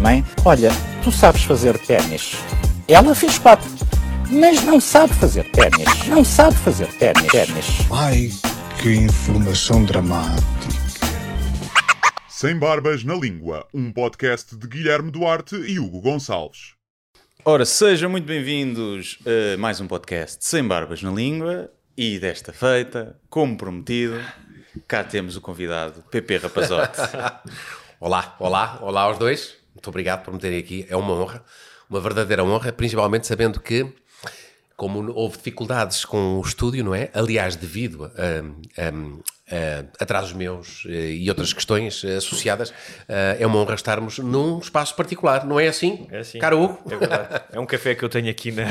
Mãe, olha, tu sabes fazer ténis. Ela fez quatro, mas não sabe fazer ténis. Não sabe fazer ténis. ténis. Ai, que informação dramática. Sem Barbas na Língua, um podcast de Guilherme Duarte e Hugo Gonçalves. Ora, sejam muito bem-vindos a mais um podcast Sem Barbas na Língua e desta feita, como prometido, cá temos o convidado Pepe Rapazote. Olá, olá, olá aos dois. Muito obrigado por me terem aqui. É uma honra, uma verdadeira honra, principalmente sabendo que, como houve dificuldades com o estúdio, não é? Aliás, devido a, a, a atrasos meus eh, e outras questões eh, associadas, eh, é uma honra estarmos num espaço particular, não é assim? É assim. Caro Hugo? É verdade. É um café que eu tenho aqui na-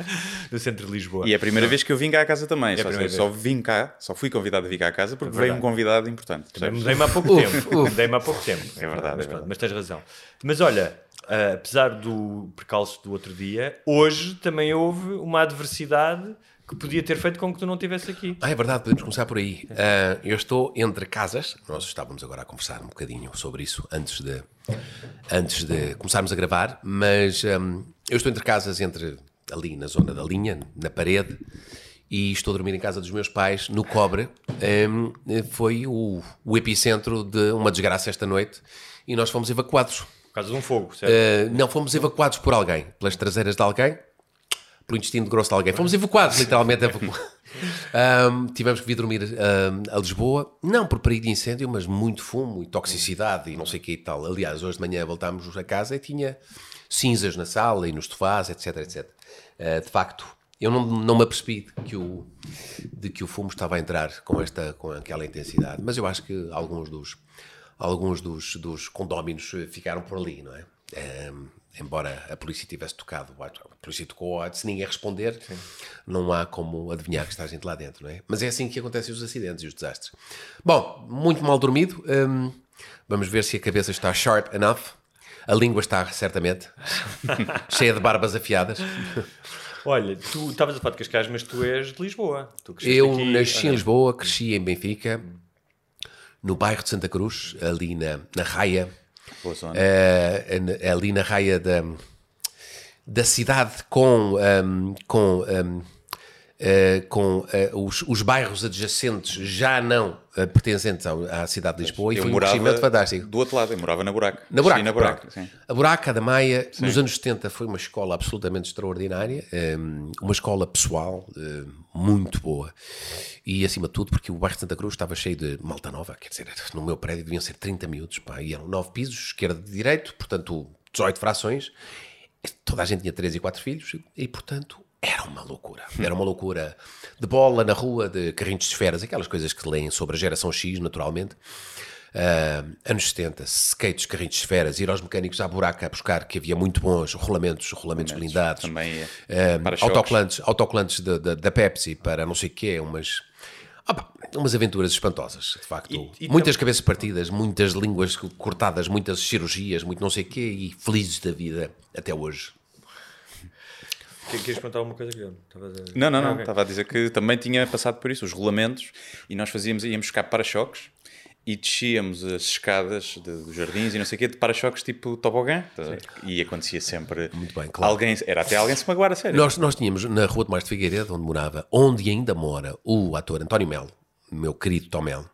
no centro de Lisboa. E é a primeira vez que eu vim cá à casa também. a só, primeira só vim cá, só fui convidado a vir cá à casa porque veio um convidado importante. Mudei-me há pouco tempo. uf. Mudei-me há pouco tempo. É verdade, Mas, é verdade. mas tens razão. Mas olha, apesar do percalço do outro dia, hoje também houve uma adversidade que podia ter feito com que tu não estivesse aqui. Ah, é verdade, podemos começar por aí. Ah, eu estou entre casas, nós estávamos agora a conversar um bocadinho sobre isso antes de, antes de começarmos a gravar, mas hum, eu estou entre casas, entre ali na zona da linha, na parede, e estou a dormir em casa dos meus pais, no Cobre. Hum, foi o, o epicentro de uma desgraça esta noite e nós fomos evacuados. Por causa de um fogo, certo? Uh, não, fomos evacuados por alguém, pelas traseiras de alguém, pelo intestino grosso de alguém. Fomos evacuados, literalmente evacuados. Um, tivemos que vir dormir um, a Lisboa, não por perigo de incêndio, mas muito fumo e toxicidade e não sei o que e tal. Aliás, hoje de manhã voltámos a casa e tinha cinzas na sala e nos sofás, etc, etc. Uh, de facto, eu não, não me apercebi de que, o, de que o fumo estava a entrar com, esta, com aquela intensidade, mas eu acho que alguns dos, alguns dos, dos condóminos ficaram por ali, não é? Ehm, embora a polícia tivesse tocado, a polícia tocou, se ninguém responder, não há como adivinhar que está a gente lá dentro, não é? Mas é assim que acontecem os acidentes e os desastres. Bom, muito mal dormido, hum, vamos ver se a cabeça está sharp enough. A língua está, certamente, cheia de barbas afiadas. Olha, tu estavas a falar de Cascais, mas tu és de Lisboa. Eu aqui- nasci em Ah, não. Lisboa, cresci em Benfica, no bairro de Santa Cruz, ali na, na raia, Na- ali na raia da, da cidade com, ehm, com, ehm, eh, com eh, os, os bairros adjacentes já não eh, pertencentes ao- à cidade de Lisboa e eu foi um crescimento fantástico. do outro lado, eu morava na Buraca. Na Buraca, na Buraca. Buraca, sim. A Buraca da Maia, nos anos 70, foi uma escola absolutamente extraordinária, hum, uma escola pessoal muito boa. E acima de tudo, porque o bairro de Santa Cruz estava cheio de malta nova, quer dizer, no meu prédio deviam ser 30 miúdos, pá, e eram 9 pisos, esquerda e direito, portanto 18 frações. Toda a gente tinha 3 e 4 filhos e, portanto, era uma loucura. Era uma loucura de bola na rua, de carrinhos de esferas, aquelas coisas que leem sobre a geração X, naturalmente. Ah, anos 70, skates, carrinhos de esferas, ir aos mecânicos à buraca a buscar, que havia muito bons rolamentos, rolamentos blindados, também é. Para-choques. autocolantes, autocolantes da, Pepsi para não sei o quê, umas, pá, umas aventuras espantosas, de facto. E- e muitas cabeças partidas, muitas línguas cortadas, muitas cirurgias, muito não sei o quê, e felizes da vida até hoje. Que- Queres perguntar alguma coisa, Guilherme? A- Não, não, Ah, não. ok. Estava a dizer que também tinha passado por isso, os rolamentos, e nós fazíamos, íamos buscar para-choques e descíamos as escadas de- dos jardins e não sei o quê, de para-choques tipo tobogã. ver? E acontecia sempre. Muito bem, claro. Alguém, era até alguém se magoar a sério. Nós, nós tínhamos na Rua de Tomás de Figueiredo, onde morava, onde ainda mora o ator António Melo, meu querido Tom Melo.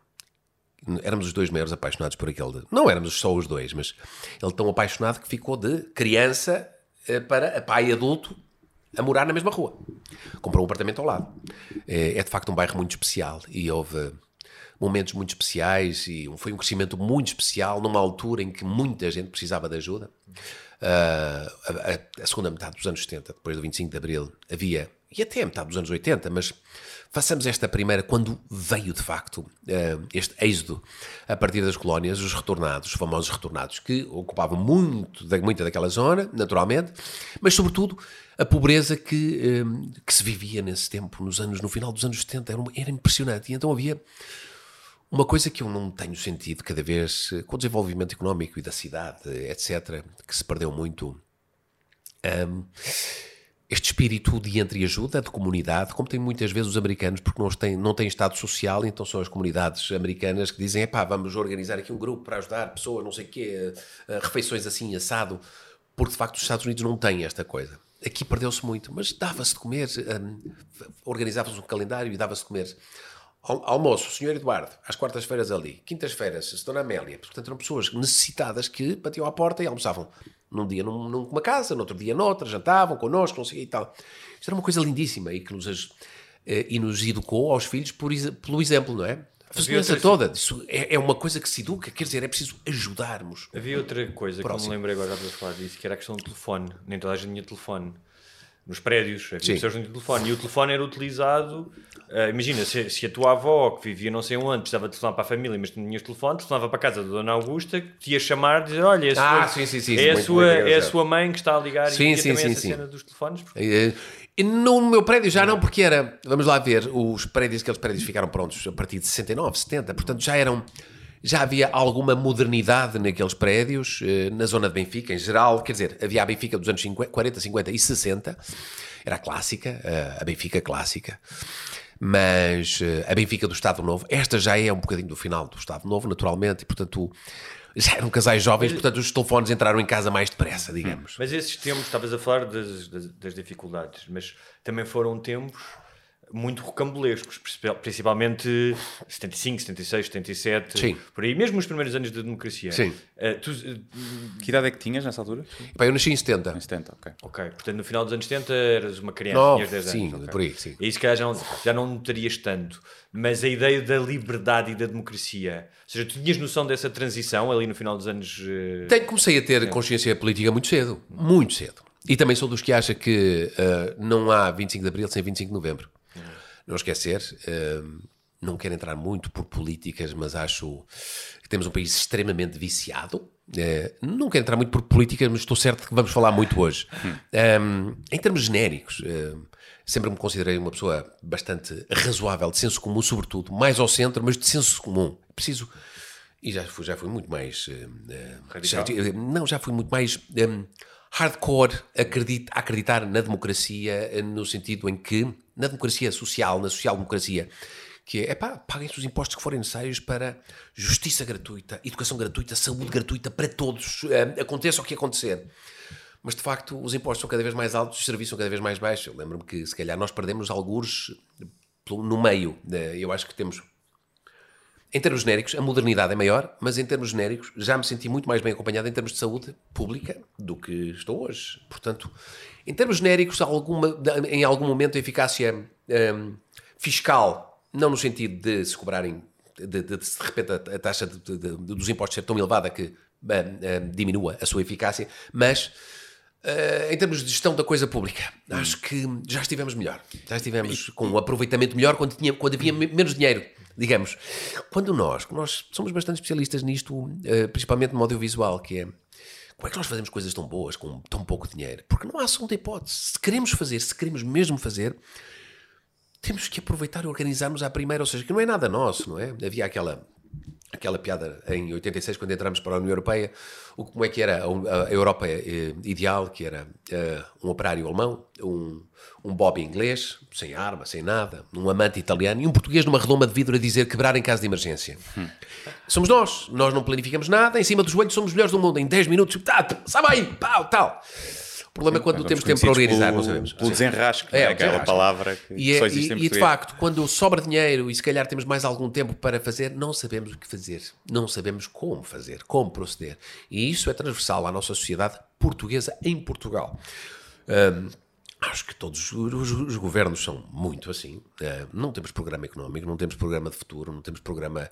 Éramos os dois maiores apaixonados por aquele. Não éramos só os dois, mas ele tão apaixonado que ficou de criança eh, para pai adulto a morar na mesma rua. Comprou um apartamento ao lado. É, é de facto um bairro muito especial e houve momentos muito especiais e foi um crescimento muito especial numa altura em que muita gente precisava de ajuda. ah, a, a- segunda metade dos anos 70, depois do 25 de Abril, havia, e até a metade dos anos 80, mas façamos esta primeira, quando veio de facto ah, este êxodo a partir das colónias, os retornados, os famosos retornados, que ocupavam muito, daquela zona, naturalmente, mas sobretudo a pobreza que, ah, que se vivia nesse tempo, nos anos, no final dos anos 70, era, era impressionante. E então havia uma coisa que eu não tenho sentido cada vez com o desenvolvimento económico e da cidade, etc., que se perdeu muito. hum, este espírito de entreajuda, de comunidade, como tem muitas vezes os americanos, porque não têm, não têm Estado social, então são as comunidades americanas que dizem: pá, vamos organizar aqui um grupo para ajudar pessoas, não sei o quê, eh, refeições assim, assado, porque de facto os Estados Unidos não têm esta coisa. Aqui perdeu-se muito, mas dava-se de comer, hum, organizava-se um calendário e dava-se de comer. Al- Almoço, o Sr. Eduardo, às quartas-feiras ali. Quintas-feiras, a Dona Amélia. Portanto, eram pessoas necessitadas que batiam à porta e almoçavam num dia num, numa casa, no outro dia noutra, jantavam connosco, não sei e tal. Isto era uma coisa lindíssima e que nos, eh, e nos educou aos filhos por, pelo exemplo, não é? A vizinhança toda. Isso é, é uma coisa que se educa, quer dizer, é preciso ajudarmos. Havia outra coisa que Próximo. não me lembrei agora para falar disso, que era a questão do telefone. Nem toda a gente tinha telefone. Nos prédios, havia Sim. pessoas tinham telefone. E o telefone era utilizado. ah, imagina, se, se a tua avó, que vivia não sei onde, precisava de telefonar para a família, mas não tinhas telefone, telefonava para a casa da Dona Augusta, que te ia chamar e dizer: Olha, é a sua, Ah, sim, sim, sim, é a muito, sua, é a engraçado. sua mãe que está a ligar Sim, e sim, também sim, essa sim. cena dos telefones. Eh, E no meu prédio já não, porque era, vamos lá ver, os prédios, aqueles prédios ficaram prontos a partir de 69, 70, portanto já eram, já havia alguma modernidade naqueles prédios, eh, na zona de Benfica em geral, quer dizer, havia a Benfica dos anos 50, 40, 50 e 60, era a clássica, eh, a Benfica clássica, mas eh, a Benfica do Estado Novo, esta já é um bocadinho do final do Estado Novo, naturalmente, e portanto já eram casais jovens, portanto os telefones entraram em casa mais depressa, digamos. Mas esses tempos, estavas a falar das, das, das dificuldades, mas também foram tempos muito rocambolescos, principal- principalmente 75, 76, 77, Sim. por aí, mesmo nos primeiros anos da democracia. Sim. Eh, tu, eh, Que idade é que tinhas nessa altura? Pá, eu nasci em 70. Em 70, ok. ok, portanto no final dos anos 70 eras uma criança, Nove, tinhas 10 sim, anos. ok. por aí, sim. E isso calhar já não, já não notarias tanto, mas a ideia da liberdade e da democracia, ou seja, tu tinhas noção dessa transição ali no final dos anos... eh, Tenho, comecei a ter consciência política muito cedo, muito cedo. E também sou dos que acha que ah, não há 25 de Abril sem 25 de Novembro. Não esquecer, ah, não quero entrar muito por políticas, mas acho que temos um país extremamente viciado. Eh, não quero entrar muito por políticas, mas estou certo que vamos falar muito hoje. Um, em termos genéricos, eh, sempre me considerei uma pessoa bastante razoável, de senso comum, sobretudo, mais ao centro, mas de senso comum. Preciso e já fui, já fui muito mais. eh, já- eh, não, já fui muito mais hardcore acredit, a acreditar na democracia, no sentido em que, na democracia social, na social-democracia, que é, pá, paguem-se os impostos que forem necessários para justiça gratuita, educação gratuita, saúde gratuita para todos, eh, aconteça o que acontecer. Mas de facto os impostos são cada vez mais altos, os serviços são cada vez mais baixos. Eu lembro-me que se calhar nós perdemos alguns no meio. né? Eu acho que temos em termos genéricos, a modernidade é maior, mas em termos genéricos já me senti muito mais bem acompanhado em termos de saúde pública do que estou hoje. Portanto, em termos genéricos, alguma, em algum momento a eficácia hum, fiscal, não no sentido de se cobrarem, de, de, de, de repente a, taxa dos impostos ser tão elevada que hum, hum, diminua a sua eficácia, mas Uh, em termos de gestão da coisa pública, acho que já estivemos melhor. Já estivemos com um aproveitamento melhor quando, tinha, quando havia me- menos dinheiro, digamos. Quando nós, nós somos bastante especialistas nisto, uh, principalmente no audiovisual, que é como é que nós fazemos coisas tão boas com tão pouco dinheiro? Porque não há segunda hipótese. Se queremos fazer, se queremos mesmo fazer, temos que aproveitar e organizarmos à primeira, ou seja, que não é nada nosso, não é? Havia aquela aquela piada em 86 quando entramos para a União Europeia, o como é que era a, a Europa eh, ideal, que era eh, um operário alemão, um, um Bob inglês, sem arma, sem nada, um amante italiano e um português numa redoma de vidro a dizer quebrar em caso de emergência. Somos nós, nós não planificamos nada, em cima dos joelhos somos os melhores do mundo, em 10 minutos, tá, sabe aí, pau, tal. O problema é quando Nós temos tempo para organizar, pelo- não sabemos. pelo desenrasque, É, o aquela palavra que e, é- só existe e- em e de facto, quando sobra dinheiro e se calhar temos mais algum tempo para fazer, não sabemos o que fazer, não sabemos como fazer, como proceder. E isso é transversal à nossa sociedade portuguesa em Portugal. Hum, acho que todos os, os- os governos são muito assim. Não temos programa económico, não temos programa de futuro, não temos programa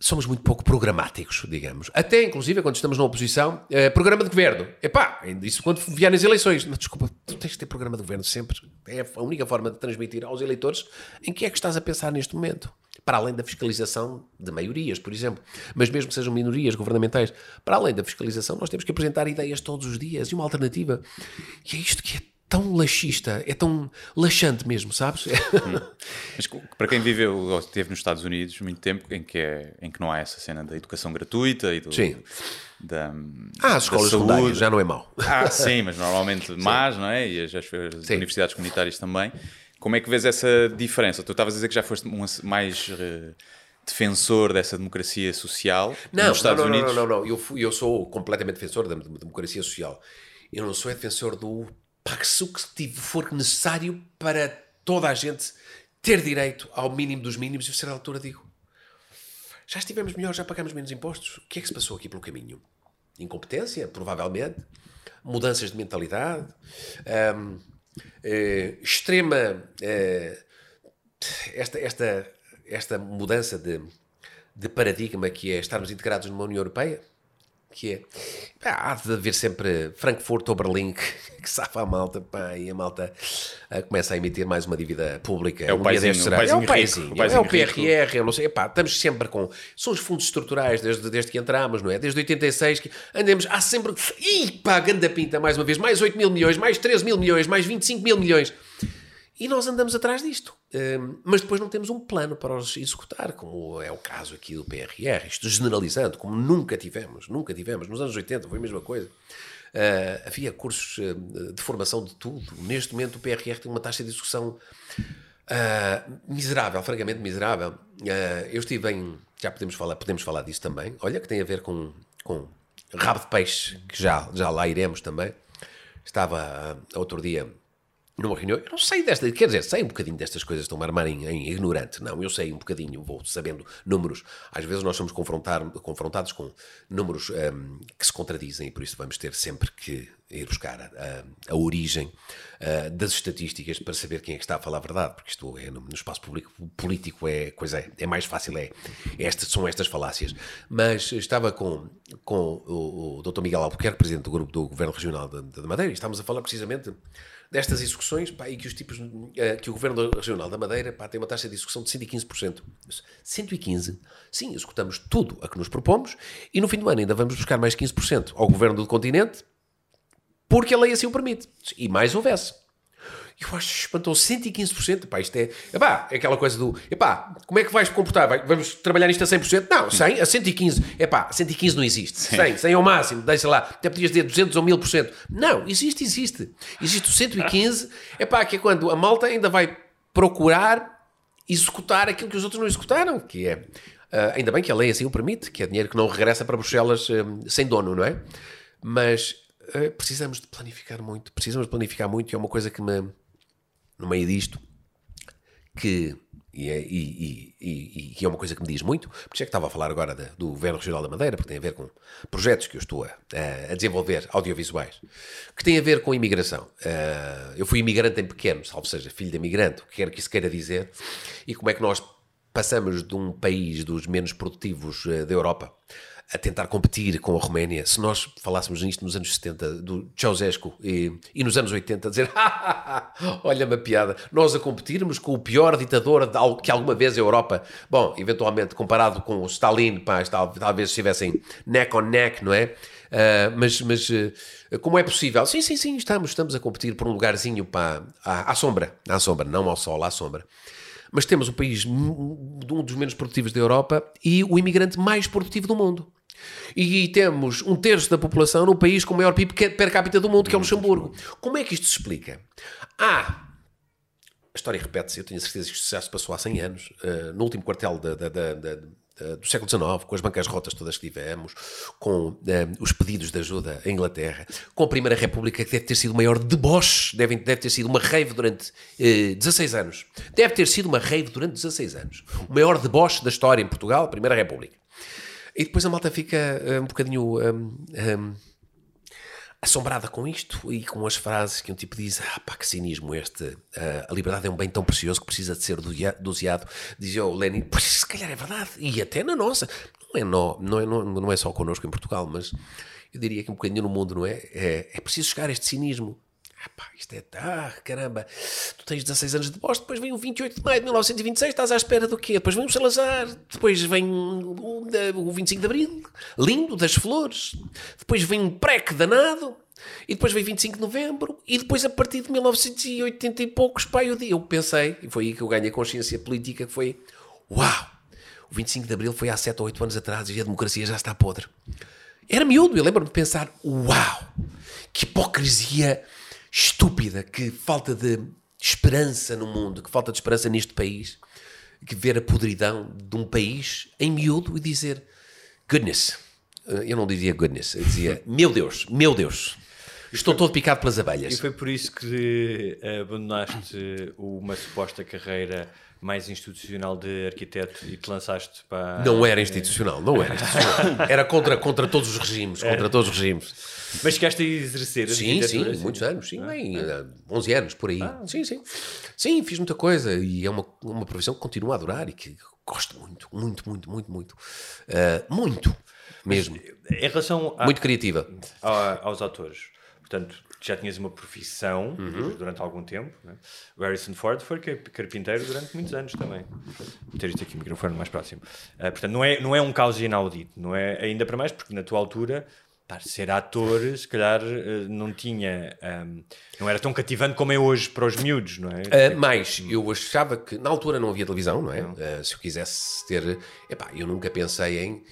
somos muito pouco programáticos, digamos. Até, inclusive, quando estamos na oposição, eh, programa de governo. Epá, isso quando vierem as eleições. Não, desculpa, tu tens de ter programa de governo sempre. É a única forma de transmitir aos eleitores em que é que estás a pensar neste momento. Para além da fiscalização de maiorias, por exemplo. Mas mesmo que sejam minorias governamentais, para além da fiscalização, nós temos que apresentar ideias todos os dias e uma alternativa. E é isto que é tão laxista, é tão laxante mesmo, sabes? Mas para quem viveu ou esteve nos Estados Unidos muito tempo, em que, é, em que não há essa cena da educação gratuita e do, Sim. da, Ah, as escolas secundárias, já não é mau. Ah, sim, mas normalmente más, não é? E as, as- universidades comunitárias também. Como é que vês essa diferença? Tu estavas a dizer que já foste um, mais eh, defensor dessa democracia social Não, nos Estados não, não, Unidos. não, não, não. Eu, fui- eu sou completamente defensor da dem- democracia social. Eu não sou defensor do pá, que se o que for necessário para toda a gente ter direito ao mínimo dos mínimos. E a certa altura digo: já estivemos melhor, já pagamos menos impostos. O que é que se passou aqui pelo caminho? Incompetência, provavelmente. Mudanças de mentalidade. eh, extrema. eh, esta, esta, esta mudança de, de paradigma que é estarmos integrados numa União Europeia, que é pá, há de haver sempre Frankfurt ou Berlim que, que safa a malta pá, e a malta ah, começa a emitir mais uma dívida pública. É o Um dia paizinho, o paizinho é o rico, paizinho, o paizinho é o rico. PRR, eu não sei, epá, estamos sempre com. São os fundos estruturais desde, desde que entramos, não é? Desde 86 que andamos, há sempre. Ih, pá, ganda pinta, mais uma vez, mais 8 mil milhões, mais 13 mil milhões, mais 25 mil milhões. E nós andamos atrás disto. Hum, mas depois não temos um plano para os executar, como é o caso aqui do PRR, isto generalizando, como nunca tivemos, nunca tivemos. Nos anos 80 foi a mesma coisa. Ah, havia cursos ah, de formação de tudo. Neste momento o PRR tem uma taxa de execução ah, miserável, francamente miserável. Ah, eu estive em. Já podemos falar, podemos falar disso também. Olha, que tem a ver com, com rabo de peixe, que já, já lá iremos também. Estava outro dia numa reunião, eu não sei desta, quer dizer, sei um bocadinho destas coisas, estão-me a armar em, em ignorante. Não, eu sei um bocadinho, vou sabendo números. Às vezes nós somos confrontar, confrontados com números hum, que se contradizem e por isso vamos ter sempre que ir buscar a, a- a origem ah, das estatísticas para saber quem é que está a falar a verdade, porque isto é no, no espaço público, político é coisa é, é mais fácil, é, estas, são estas falácias. Mas estava com, com o, o Dr. Miguel Albuquerque, presidente do grupo do Governo Regional da Madeira, e estávamos a falar precisamente destas execuções pá, e que os tipos eh, que o Governo Regional da Madeira pá, tem uma taxa de execução de 115%. 115%? Sim, executamos tudo a que nos propomos e no fim do ano ainda vamos buscar mais 15% ao Governo do continente porque a lei assim o permite. E mais houvesse. Eu acho que espantou 115%. Epá, isto é, epá, é aquela coisa do. Epá, como é que vais comportar? Vai- vamos trabalhar isto a 100%? Não, 100 a 115. Epá, 115 não existe. 100, 100 é o máximo. Deixa lá. Até podias dizer 200 ou 1000%. Não, existe, existe. Existe o 115. Epá, que é quando a malta ainda vai procurar executar aquilo que os outros não executaram. Que é. ah, ainda bem que a lei assim o permite, que é dinheiro que não regressa para Bruxelas ah, sem dono, não é? Mas ah, precisamos de planificar muito. Precisamos de planificar muito e é uma coisa que me no meio disto, que e é, e, e, e- é uma coisa que me diz muito, por isso é que estava a falar agora da- do Governo Regional da Madeira, porque tem a ver com projetos que eu estou a, a desenvolver, audiovisuais, que tem a ver com imigração. Ah, eu fui imigrante em pequeno, salvo seja, filho de imigrante, o que quer que isso queira dizer, e como é que nós passamos de um país dos menos produtivos eh, da Europa a tentar competir com a Roménia, se nós falássemos nisto nos anos 70 do Ceausescu e, e nos anos 80 a dizer olha-me a piada, nós a competirmos com o pior ditador de que alguma vez a Europa, bom, eventualmente comparado com o Stalin, pá, tal- talvez estivessem neck on neck, não é? Ah, mas, mas ah, como é possível? Sim, sim, sim, estamos, estamos a competir por um lugarzinho pá, à, à sombra, à sombra, não ao sol, à sombra. Mas temos o país um dos menos produtivos da Europa e o imigrante mais produtivo do mundo. E temos um terço da população no país com o maior PIB per capita do mundo, que é o Luxemburgo. Como é que isto se explica? Ah, a história repete-se, eu tenho certeza que isto já se passou há 100 anos, eh, no último quartel da- da- da- do século XIX, com as bancas rotas todas que tivemos, com eh, os pedidos de ajuda à Inglaterra, com a Primeira República, que deve ter sido o maior deboche, deve, deve ter sido uma rave durante eh, 16 anos. Deve ter sido uma rave durante 16 anos. O maior deboche da história em Portugal, a Primeira República. E depois a malta fica eh, um bocadinho. hum, hum, assombrada com isto e com as frases que um tipo diz: Ah, pá, que cinismo este. Ah, a liberdade é um bem tão precioso que precisa de ser doseado. Dizia o Lenin: Pois se calhar é verdade. E até na nossa. Não é, nó- não é, não, não é só connosco em Portugal, mas eu diria que um bocadinho no mundo, não é? É, é preciso chegar a este cinismo. Ah, pá, isto é. Ah, caramba, tu tens 16 anos de bosta, depois vem o 28 de maio de 1926, estás à espera do quê? Depois vem o Salazar, depois vem o, o 25 de Abril, lindo, das flores, depois vem um preque danado, e depois vem 25 de Novembro, e depois a partir de 1980 e poucos, pá, eu, di- eu pensei, e foi aí que eu ganhei consciência política, que foi, uau, o 25 de Abril foi há 7 ou 8 anos atrás e a democracia já está podre. Era miúdo, eu lembro-me de pensar, uau, que hipocrisia estúpida, que falta de esperança no mundo, que falta de esperança neste país, que ver a podridão de um país em miúdo e dizer, goodness, Eh, eu não dizia goodness, eu dizia, meu Deus, meu Deus, estou todo picado pelas E abelhas. foi por isso que eh, abandonaste uma suposta carreira mais institucional de arquiteto e te lançaste para. Não era institucional, não era institucional. Era contra, contra todos os regimes, contra todos os regimes. Mas chegaste a exercer a Sim, sim, arquitetura, muitos anos, sim, bem, eh, 11 anos por aí. Sim, sim. Sim, fiz muita coisa e é uma, uma profissão que continuo a adorar e que gosto muito, muito, muito, muito, muito. Eh, muito, mesmo. Em relação Muito criativa. a- aos atores, portanto, já tinhas uma profissão Uhum. durante algum tempo. Né? O Harrison Ford foi car- carpinteiro durante muitos anos também. Vou ter isto aqui, o microfone mais próximo. Ah, portanto, não é, não é um caos inaudito, não é ainda para mais, porque na tua altura. pá, ser ator, se calhar eh, não tinha, ahm, não era tão cativante como é hoje para os miúdos, não é? Uh, mas eu achava que na altura não havia televisão, não é? Uh, se eu quisesse ter. Epá, eu nunca pensei em.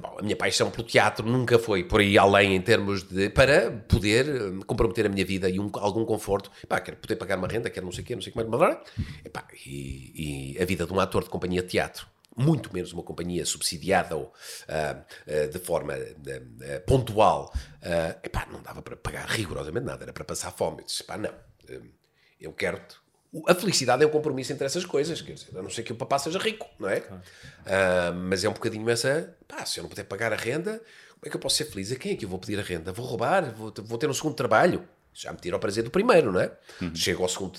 Bom, a minha paixão pelo teatro nunca foi por aí além em termos de. para poder eh, comprometer a minha vida e um- algum conforto. Epá, quero poder pagar uma renda, quero não sei o quê, não sei como é. Epá, e, e a vida de um ator de companhia de teatro. Muito menos uma companhia subsidiada ou ah, ah, de forma ah, pontual. epá, não dava para pagar rigorosamente nada, era para passar fome. Eu disse, pá, não. eh, eu quero-te. O- A felicidade é um compromisso entre essas coisas, quer dizer, a não ser que o papá seja rico, não é? Ah, mas é um bocadinho essa, pá, se eu não puder pagar a renda, como é que eu posso ser feliz? A quem é que eu vou pedir a renda? Vou roubar? Vou, vou ter um segundo trabalho? Já me tira ao prazer do primeiro, não é? Chego ao segundo,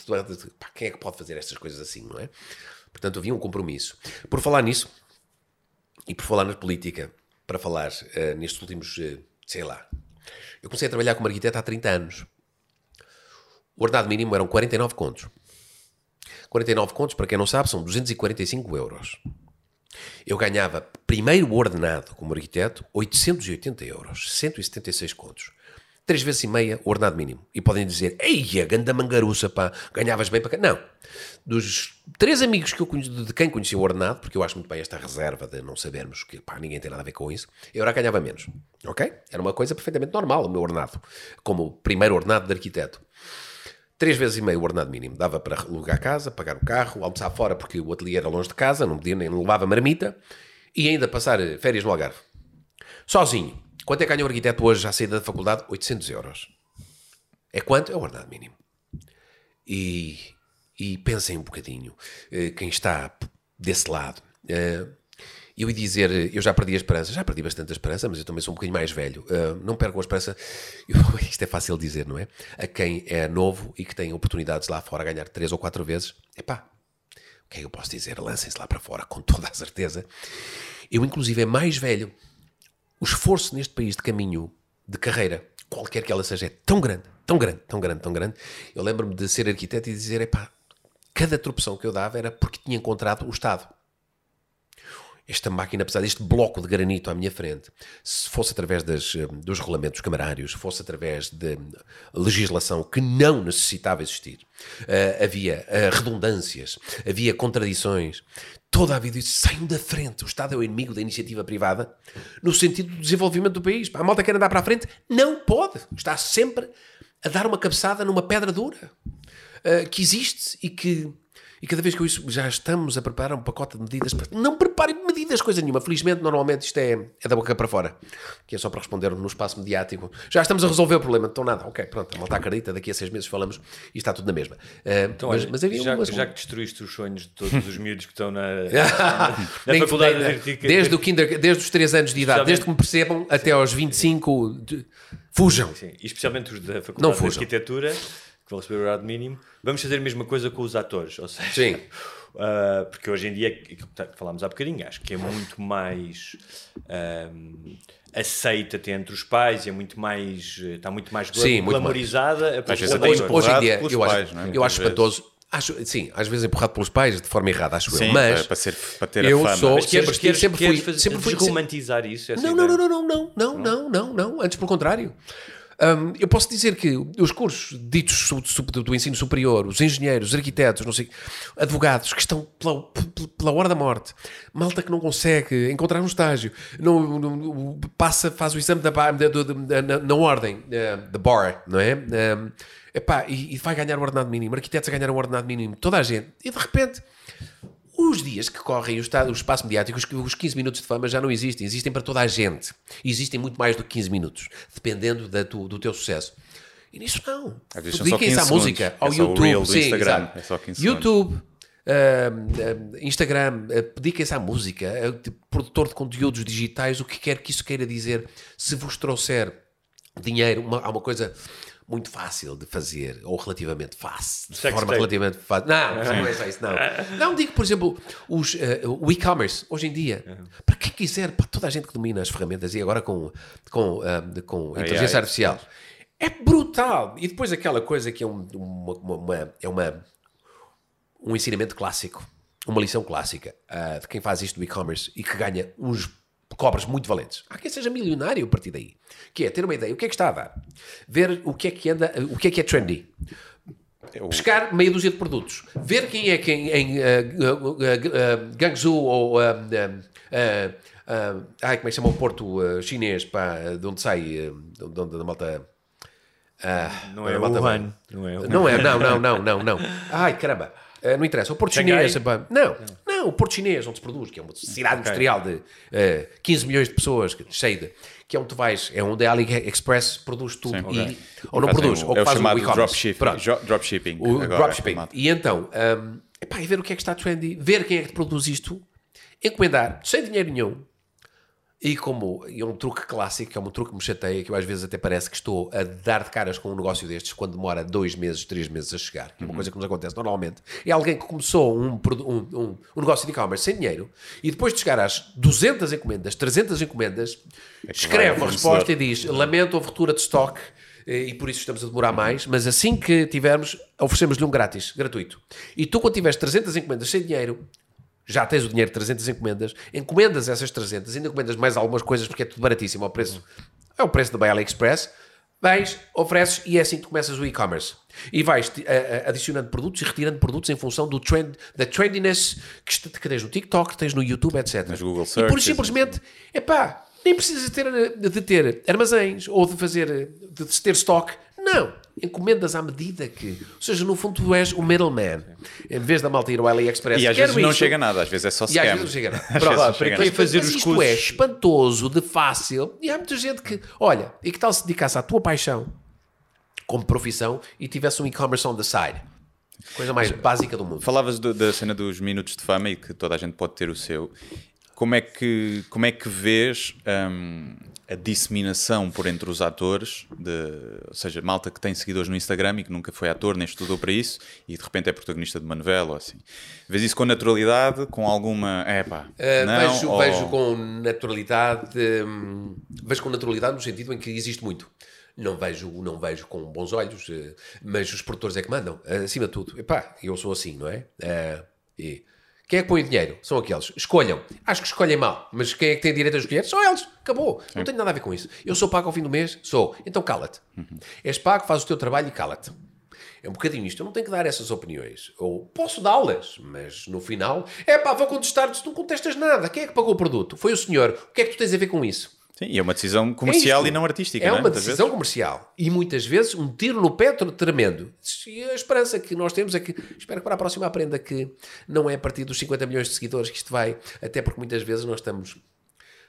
pá, quem é que pode fazer estas coisas assim, não é? Portanto, havia um compromisso. Por falar nisso, e por falar na política, para falar eh, nestes últimos, eh, sei lá, eu comecei a trabalhar como arquiteto há 30 anos. O ordenado mínimo eram 49 contos. 49 contos, para quem não sabe, são 245 euros. Eu ganhava, primeiro ordenado como arquiteto, 880 euros, 176 contos. Três vezes e meia o ordenado mínimo. E podem dizer, ei, a ganda mangaruça, pá, ganhavas bem para cá. Não. Dos três amigos que eu conheci, de quem conhecia o ordenado, porque eu acho muito bem esta reserva de não sabermos que, pá, ninguém tem nada a ver com isso, eu era ganhava menos. Ok? Era uma coisa perfeitamente normal o meu ordenado, como primeiro ordenado de arquiteto. Três vezes e meio o ordenado mínimo. Dava para alugar a casa, pagar o carro, almoçar fora porque o ateliê era longe de casa, não podia nem levava marmita, e ainda passar eh, férias no Algarve. Sozinho. Quanto é que ganha o arquiteto hoje à saída da faculdade? 800 euros. É quanto? É o ordenado mínimo. E, e pensem um bocadinho, eh, quem está desse lado. Eu ia dizer, eu já perdi a esperança, já perdi bastante a esperança, mas eu também sou um bocadinho mais velho. Eh, não percam a esperança, eu- isto é fácil dizer, não é? A quem é novo e que tem oportunidades lá fora a ganhar três ou quatro vezes, epá, o que é que eu posso dizer? Lancem-se lá para fora, com toda a certeza. Eu, inclusive, é mais velho. O esforço neste país de caminho de carreira, qualquer que ela seja, é tão grande, tão grande, tão grande, tão grande. Eu lembro-me de ser arquiteto e dizer, epá, cada tropeção que eu dava era porque tinha encontrado o Estado. Esta máquina, apesar deste bloco de granito à minha frente, se fosse através das, eh, dos regulamentos camarários, fosse através de legislação que não necessitava existir, eh, havia eh, redundâncias, havia contradições, toda a vida isso saiam da frente. O Estado é o inimigo da iniciativa privada no sentido do desenvolvimento do país. A malta quer andar para a frente? Não pode. Está sempre a dar uma cabeçada numa pedra dura uh, que existe e que e cada vez que eu isso já estamos a preparar um pacote de medidas para- não preparem medidas coisa nenhuma felizmente normalmente isto é, é da boca para fora que é só para responder no espaço mediático já estamos a resolver o problema então nada ok pronto a malta acredita daqui a seis meses falamos e está tudo na mesma Uh, Então, mas, olha, mas havia já, já que destruíste os sonhos de todos os miúdos que estão na, na, na Nem- faculdade nem- de arquitetura. desde, o kinder, desde os 3 anos de idade, desde que me percebam até aos 25 de- Fujam. Sim, e especialmente os da Faculdade de. Arquitetura, que vão receber o grau mínimo, vamos fazer a mesma coisa com os atores. Ou seja, Sim. uh, porque hoje em dia, aquilo que tá- falámos há bocadinho, acho que é muito mais um, aceita até entre os pais, é muito mais, está muito mais gla- Sim, muito mais. glamorizada. Às vezes Hoje, ator. hoje em empurrado dia, pelos eu acho, pais, não é? eu acho espantoso. Acho, sim, às vezes empurrado pelos pais de forma errada, acho Sim, eu. Mas para, ser, para ter eu a fama. sou- Mas queres, sempre- queres, sempre queres fui- fazer, sempre fui- desromantizar isso? Não, ideia? não, não, não, não, não, não, não, não, antes pelo contrário. Hum, eu posso dizer que os cursos ditos do, ensino superior, os engenheiros, os arquitetos, não sei, advogados que estão pela, pela hora da morte, malta que não consegue encontrar um estágio, não, não- passa, faz o exame da, da- da- na, na ordem, eh, da bar, não é? Hum, epá, e, e vai ganhar o ordenado mínimo, arquitetos a ganhar o ordenado mínimo, toda a gente, e de repente os dias que correm o, esta- o espaço mediático, os, os 15 minutos de fama já não existem. Existem para toda a gente. Existem muito mais do que 15 minutos, dependendo da tu- do teu sucesso. E nisso não. Às vezes são só Dediquem-se 15 à música, ao É YouTube. do sim, Instagram. É só 15 YouTube, ahm, Instagram, ah, dediquem-se à música, ah, de- produtor de conteúdos digitais, o que quer que isso queira dizer. Se vos trouxer dinheiro, uma- há uma coisa muito fácil de fazer, ou relativamente fácil, de Sex forma tape. relativamente fácil. Não, não é só isso, não. Não, digo, por exemplo, os, eh, o e-commerce, hoje em dia, para quem quiser, para toda a gente que domina as ferramentas e agora com, com, ah, com inteligência AI, artificial, é brutal. E depois aquela coisa que é, um- uma, uma- uma- é uma, um ensinamento clássico, uma lição clássica ah, de quem faz isto do e-commerce e que ganha uns cobras muito valentes. Há quem seja milionário a partir daí. Que é ter uma ideia, o que é que está a dar? Ver o que é que anda, o que é que é trendy. Eu- Pescar meia dúzia de produtos. Ver quem é quem em ah, ah, ah, Guangzhou ou. ah, ah, ah, ah, ai, como é que chama o porto chinês, pá, de onde sai, de onde a malta. ah, Não é malta Wuhan. Não é não é, não, não, não, não, não. Ai, caramba. Eh, não interessa. O Porto Xangai? Chinês. pá. Não, não, o Porto Chinês, onde se produz, que é uma cidade industrial de eh, 15 milhões de pessoas, cheio de. Que é onde tu vais, é onde a AliExpress produz tudo. Sim, e, ok. Ou não produz, o- ou é o faz chamado o e-commerce. dropshipping. O agora, dropshipping. chamado. E então, um, epá, e ver o que é que está trendy, ver quem é que produz isto, encomendar, sem dinheiro nenhum. E como é um truque clássico, que é um truque que me chateia, que eu às vezes até parece que estou a dar de caras com um negócio destes quando demora dois meses, três meses a chegar, que é uma coisa que nos acontece normalmente. É alguém que começou um, um, um- um negócio de e-commerce sem dinheiro e depois de chegar às 200 encomendas, 300 encomendas, vai escreve a resposta e diz: Lamento a ruptura de stock eh, e por isso estamos a demorar mais, mas assim que tivermos, oferecemos-lhe um grátis, gratuito. E tu, quando tiveres 300 encomendas sem dinheiro, já tens o dinheiro de 300 encomendas, encomendas essas 300, ainda encomendas mais algumas coisas porque é tudo baratíssimo ao preço. É o preço da AliExpress. Vais, ofereces e é assim que começas o e-commerce. E vais ti- a- a- adicionando produtos e retirando produtos em função do trend, da trendiness que, que tens no TikTok, que tens no YouTube, etc. Nas Google e por simplesmente, epá, nem precisas ter, de ter armazéns ou de fazer, de ter stock. Não. Encomendas à medida que. Ou seja, no fundo, tu és o middleman. Em vez da malta ir ao AliExpress. E às quero vezes não isto, chega nada, às vezes é só e às scam. vezes não chega nada. Não para chega quem nada. fazer mas os isto cursos. é espantoso, de fácil. E há muita gente que, olha, e que tal se dedicasse à tua paixão como profissão e tivesse um e-commerce on the side? Coisa mais básica do mundo. Falavas do- da cena dos minutos de fama e que toda a gente pode ter o seu. Como é que, como é que vês hum, a disseminação por entre os atores, de, ou seja, malta que tem seguidores no Instagram e que nunca foi ator nem estudou para isso e de repente é protagonista de uma novela ou assim? Vês isso com naturalidade, com alguma. É pá. Uh, não, vejo, ou- vejo com naturalidade, hum, vejo com naturalidade no sentido em que existe muito. Não vejo, não vejo com bons olhos, eh, mas os produtores é que mandam, acima de tudo. Epá, eu sou assim, não é? Eh, e quem é que põe o dinheiro? São aqueles. Escolham. Acho que escolhem mal, mas quem é que tem direito a escolher? São eles. Acabou. Não tem nada a ver com isso. Eu sou pago ao fim do mês? Sou. Então cala-te. És pago, faz o teu trabalho e cala-te. É um bocadinho isto. Eu não tenho que dar essas opiniões. Ou posso dá-las, mas no final, é pá, vou contestar-te se não contestas nada. Quem é que pagou o produto? Foi o senhor. O que é que tu tens a ver com isso? Sim, e é uma decisão comercial É e não artística. É não uma Muitas decisão vezes. comercial. E muitas vezes um tiro no pé tremendo. E a esperança que nós temos é que, espero que para a próxima aprenda que não é a partir dos 50 milhões de seguidores que isto vai, até porque muitas vezes nós estamos.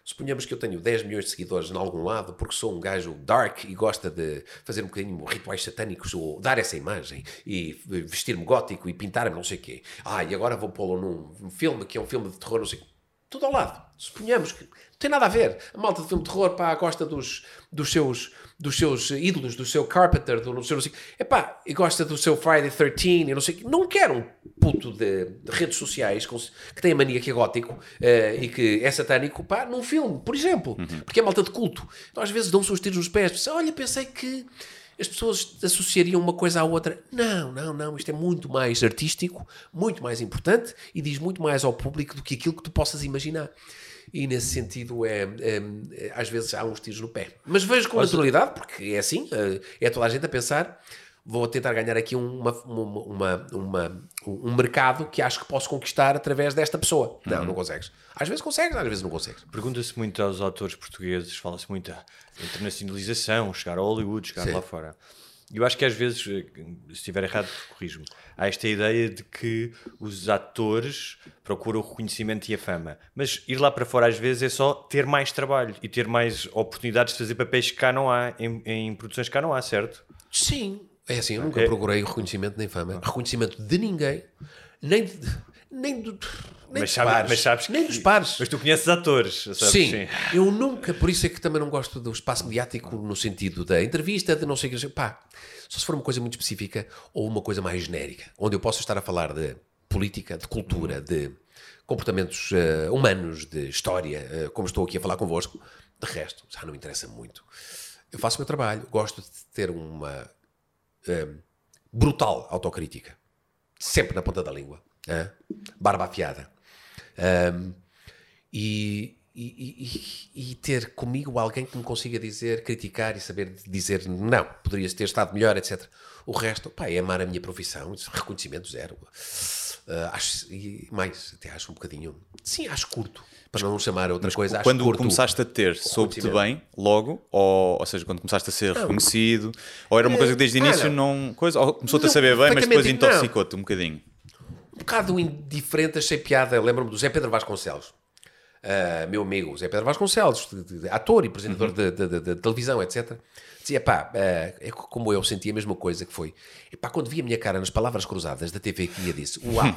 Suponhamos que eu tenho 10 milhões de seguidores em algum lado porque sou um gajo dark e gosta de fazer um bocadinho rituais satânicos ou dar essa imagem e vestir-me gótico e pintar-me não sei o quê. Ah, e agora vou pô-lo num filme que é um filme de terror, não sei o quê. Tudo ao lado. Suponhamos que tem nada a ver. A malta de filme de terror, pá, gosta dos, dos, seus, dos seus ídolos, do seu Carpenter, do não sei Epá, e gosta do seu Friday 13, eu não sei Não quero um puto de, de redes sociais com- que tem a mania que é gótico eh, e que é satânico, pá, num filme, por exemplo. Porque é malta de culto. Então às vezes dão-se uns tiros nos pés. Pensam, Olha, pensei que as pessoas associariam uma coisa à outra. Não, não, não. Isto é muito mais artístico, muito mais importante e diz muito mais ao público do que aquilo que tu possas imaginar. E nesse sentido, é, é- é- às vezes há uns tiros no pé. Mas vejo com naturalidade, porque é assim, é, é toda a gente a pensar. Vou tentar ganhar aqui uma, uma, uma- uma- um mercado que acho que posso conquistar através desta pessoa. Não, não consegues. Às vezes consegues, às vezes não consegues. Pergunta-se muito aos autores portugueses, fala-se muito internacionalização, chegar a Hollywood, chegar Sim. lá fora. Eu acho que às vezes, eh, se estiver errado, corrijo-me, há esta ideia de que os atores procuram o reconhecimento e a fama. Mas ir lá para fora às vezes é só ter mais trabalho e ter mais oportunidades de fazer papéis que cá não há, em, em produções que cá não há, certo? Sim. É assim, eu nunca É- procurei reconhecimento nem fama. Reconhecimento de ninguém, nem de, nem do, nem mas, dos sabe- pares. mas sabes nem que- dos pares. Mas tu conheces atores, sabes? Sim, eu nunca, por isso é que também não gosto do espaço mediático no sentido da entrevista, de não sei o que, pá, só se for uma coisa muito específica ou uma coisa mais genérica, onde eu posso estar a falar de política, de cultura, de comportamentos eh, humanos, de história, eh, como estou aqui a falar convosco, de resto, já não me interessa muito. Eu faço o meu trabalho, gosto de ter uma eh, brutal autocrítica, sempre na ponta da língua, hã? barba afiada. Ahm, e, e- e- e ter comigo alguém que me consiga dizer, criticar e saber dizer não, poderias ter estado melhor, etc. O resto, pá, é amar a minha profissão, reconhecimento zero. Ah, acho, e mais, até acho um bocadinho. Sim, acho curto. Para não chamar outra coisa, Quando curto. começaste a ter, soube-te bem logo? Ou, ou seja, quando começaste a ser reconhecido? Ou era uma coisa que desde o Ah, início não. não. Coisa, ou começou-te a Não, saber bem, mas depois não. intoxicou-te um bocadinho? Um bocado indiferente, achei piada. Lembro-me do Zé Pedro Vasconcelos, Ah, meu amigo Zé Pedro Vasconcelos, de- de- de ator e apresentador de, de- televisão, etc. Dizia, pá, ah, é como eu senti a mesma coisa que foi. E pá, quando vi a minha cara nas palavras cruzadas da TV que ia, disse: Uau,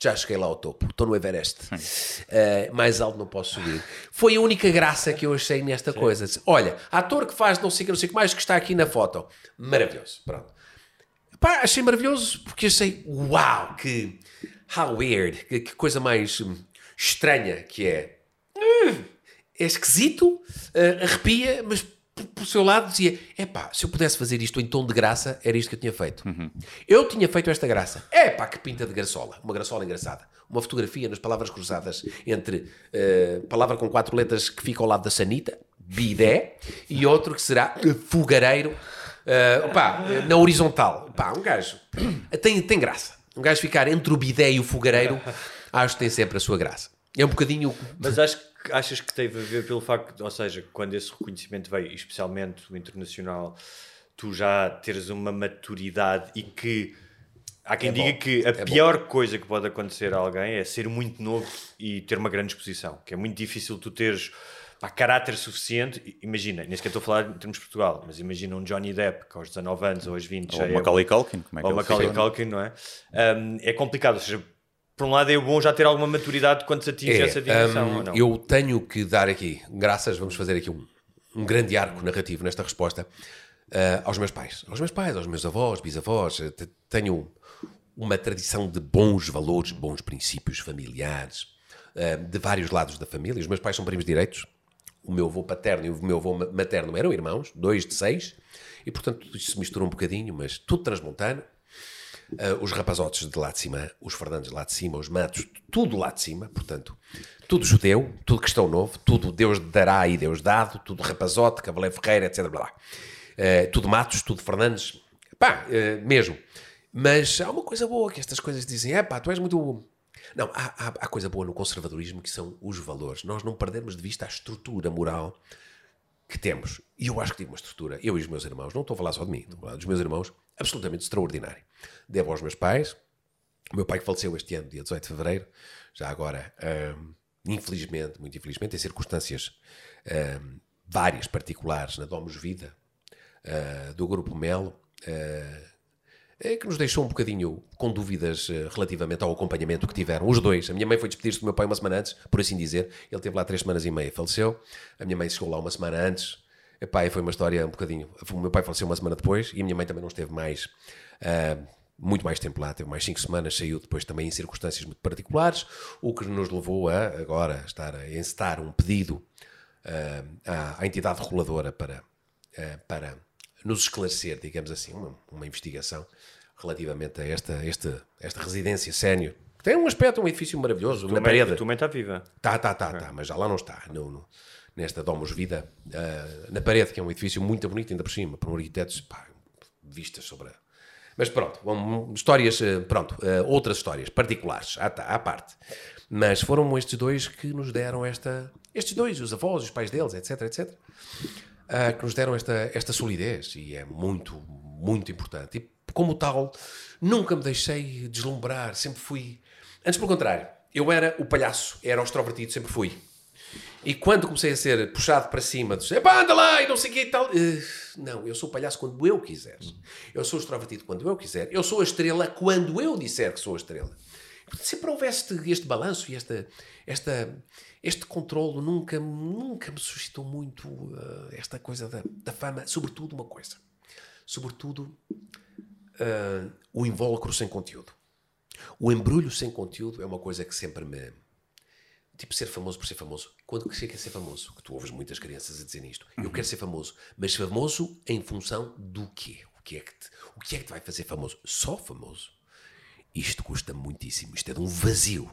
já cheguei lá ao topo, estou no Everest. Ah, mais alto não posso subir. Foi a única graça que eu achei nesta coisa. Disse, Olha, ator que faz não sei o que, não sei o que mais, que está aqui na foto. Maravilhoso, pronto. Pá, achei maravilhoso porque achei, uau, que how weird, que, que coisa mais hum, estranha que é. Hum, é esquisito, ah, arrepia, mas por seu lado dizia: epá, se eu pudesse fazer isto em tom de graça, era isto que eu tinha feito. Eu tinha feito esta graça. Epá, que pinta de graçola, uma graçola engraçada. Uma fotografia nas palavras cruzadas entre ah, palavra com quatro letras que fica ao lado da sanita, bidé, e outro que será fogareiro. Uh, pá, na horizontal. Pá, um gajo tem, tem graça. Um gajo ficar entre o bidé e o fogareiro, acho que tem sempre a sua graça. É um bocadinho. Mas acho que, achas que teve a ver pelo facto, ou seja, quando esse reconhecimento veio, especialmente o internacional, tu já teres uma maturidade e que há quem É diga bom, que a é bom. pior coisa que pode acontecer a alguém é ser muito novo e ter uma grande exposição, que é muito difícil tu teres pá, caráter suficiente. Imagina, nem sequer estou a falar em termos de Portugal, mas imagina um Johnny Depp que aos 19 anos ou aos 20 Ou já é Macaulay Culkin, como é que ou Macaulay funciona? Culkin, não é? Um, é complicado, ou seja, por um lado é bom já ter alguma maturidade quando se atinge essa dimensão, hum, ou não? eu tenho que dar aqui, graças, vamos fazer aqui um, um grande arco narrativo nesta resposta, uh, aos meus pais. Aos meus pais, aos meus avós, bisavós. eh, te- Tenho uma tradição de bons valores, bons princípios familiares, uh, de vários lados da família. Os meus pais são primos direitos. O meu avô paterno e o meu avô ma- materno eram irmãos, dois de seis, e portanto isto se mistura um bocadinho, mas tudo transmontano. Uh, os rapazotes de lá de cima, os Fernandes de lá de cima, os Matos, tudo lá de cima, portanto, tudo judeu, tudo cristão novo, tudo Deus dará e Deus dado, tudo rapazote, Cavaleiro Ferreira, etc. Blá. Uh, tudo Matos, tudo Fernandes, pá, uh, mesmo. Mas há uma coisa boa que estas coisas dizem, é pá, tu és muito. Não, há, há, há coisa boa no conservadorismo que são os valores. Nós não perdemos de vista a estrutura moral que temos. E eu acho que tive uma estrutura, eu e os meus irmãos, não estou a falar só de mim, estou a falar dos meus irmãos, absolutamente extraordinária. Devo aos meus pais, o meu pai que faleceu este ano, dia 18 de fevereiro, já agora, hum, infelizmente, muito infelizmente, em circunstâncias hum, várias, particulares, na Domus Vida, ah, do Grupo Melo, é que nos deixou um bocadinho com dúvidas eh, relativamente ao acompanhamento que tiveram. Os dois. A minha mãe foi despedir-se do meu pai uma semana antes, por assim dizer. Ele teve lá três semanas e meia, faleceu. A minha mãe chegou lá uma semana antes. Epá, foi uma história um bocadinho. O meu pai faleceu uma semana depois e a minha mãe também não esteve mais. ah, muito mais tempo lá, teve mais cinco semanas, saiu depois também em circunstâncias muito particulares, o que nos levou a agora estar a encetar um pedido ah, à, à entidade reguladora para, ah, para nos esclarecer, digamos assim, uma, uma investigação relativamente a esta, esta, esta residência sénior. Tem um aspecto, um edifício maravilhoso, na parede. a tua mãe está viva. Tá, tá, tá, tá, mas já lá não está. No, no- nesta Domus Vida, ah, na parede, que é um edifício muito bonito, ainda por cima, por um arquiteto, pá, vistas sobre a. Mas pronto, vão- histórias, eh, pronto, eh, outras histórias particulares, à, à parte. Mas foram estes dois que nos deram esta. Estes dois, os avós, os pais deles, etc, etc. ah, que nos deram esta, esta solidez e é muito, muito importante. E como tal, nunca me deixei deslumbrar, sempre fui. Antes, pelo contrário, eu era o palhaço, era o extrovertido, sempre fui. E quando comecei a ser puxado para cima, disse, "Epá, anda lá e não sei o que e tal. eh, não, eu sou palhaço quando eu quiser. Eu sou extrovertido quando eu quiser. Eu sou a estrela quando eu disser que sou a estrela. Sempre houvesse este, este balanço e esta, esta, este controlo nunca, nunca me suscitou muito eh, esta coisa da, da fama. Sobretudo uma coisa. Sobretudo eh, o invólucro sem conteúdo. O embrulho sem conteúdo é uma coisa que sempre me, tipo ser famoso por ser famoso. Quando que chega a ser famoso, que tu ouves muitas crianças a dizer isto, eu quero ser famoso, mas famoso em função do quê? O que é que te, o que é que te vai fazer famoso? Só famoso. Isto custa muitíssimo, isto é de um vazio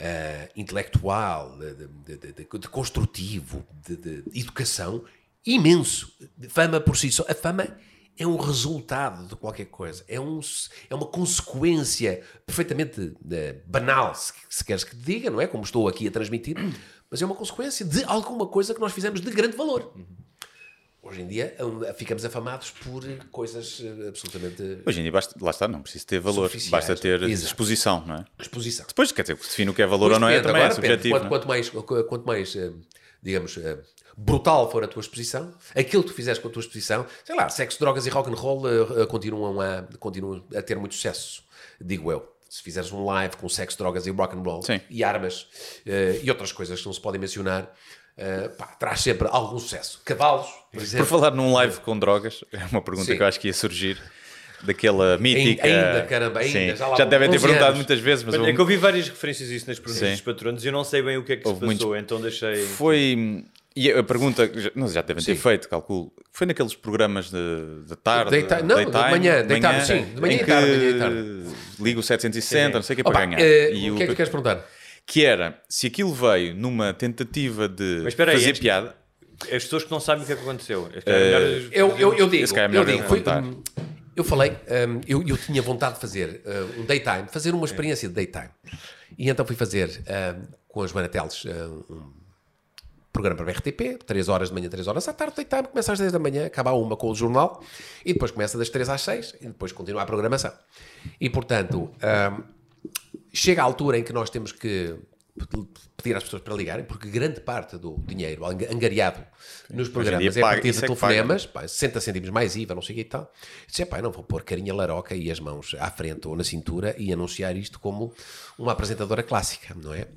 ah, intelectual, de, de- de- de- construtivo, de, educação imenso. Fama por si só. A fama é um resultado de qualquer coisa, é, um, é uma consequência perfeitamente eh, banal, se, se queres que te diga, não é? Como estou aqui a transmitir, mas é uma consequência de alguma coisa que nós fizemos de grande valor. Hoje em dia ficamos afamados por coisas eh, absolutamente. Hoje em dia, basta, lá está, não precisa ter valor, basta ter Exato. exposição, não é? Exposição. Depois, quer dizer, o que define o que é valor Pois ou não é depende, também é agora depende. subjetivo. Quanto, é? quanto mais, qu- quanto mais eh, digamos, eh, brutal for a tua exposição, aquilo que tu fizeres com a tua exposição, sei lá, sexo, drogas e rock and roll continuam, a, continuam a ter muito sucesso, digo eu. Se fizeres um live com sexo, drogas e rock and roll Sim. e armas e outras coisas que não se podem mencionar, eh, pá, traz sempre algum sucesso. Cavalos, por Por exemplo. falar num live com drogas, é uma pergunta Sim. que eu acho que ia surgir. Daquela mítica. ainda, caramba, ainda, Sim. já Já devem ter 11 perguntado anos. muitas vezes, mas é que eu vi várias referências a isso nas perguntas Sim. dos patronos e eu não sei bem o que é que Houve se muitos- passou, então deixei. Foi. E a pergunta, já- não, já devem ter Sim. feito, calculo. Foi naqueles programas de, de tarde. Daytime- não, de manhã, daytime, sim, de manhã e tarde, manhã e tarde. Liga o 760, não sei o que, Opa, para ganhar. eh, E o que é que tu queres perguntar? Que era se aquilo veio numa tentativa de Mas espera aí, fazer antes- piada. As pessoas que não sabem o que é que aconteceu. É é melhor- Eu, eu, eu digo, é eu, digo foi, hum, eu falei, hum, eu, eu tinha vontade de fazer hum, um daytime, fazer uma experiência de daytime. E então fui fazer hum, com a Joana Teles hum, um programa para a RTP, 3 horas de manhã, 3 horas à tarde, daytime, começa às 10 da manhã, acaba a uma com o jornal, e depois começa das 3 às 6, e depois continua a programação. E portanto, chega a altura em que nós temos que pedir às pessoas para ligarem, porque grande parte do dinheiro anga- angariado nos programas é a partir de é telefonemas, pá, 60 cêntimos mais IVA, não sei o que e tal. Disse, pá, não vou pôr carinha laroca e as mãos à frente ou na cintura e anunciar isto como uma apresentadora clássica, não é?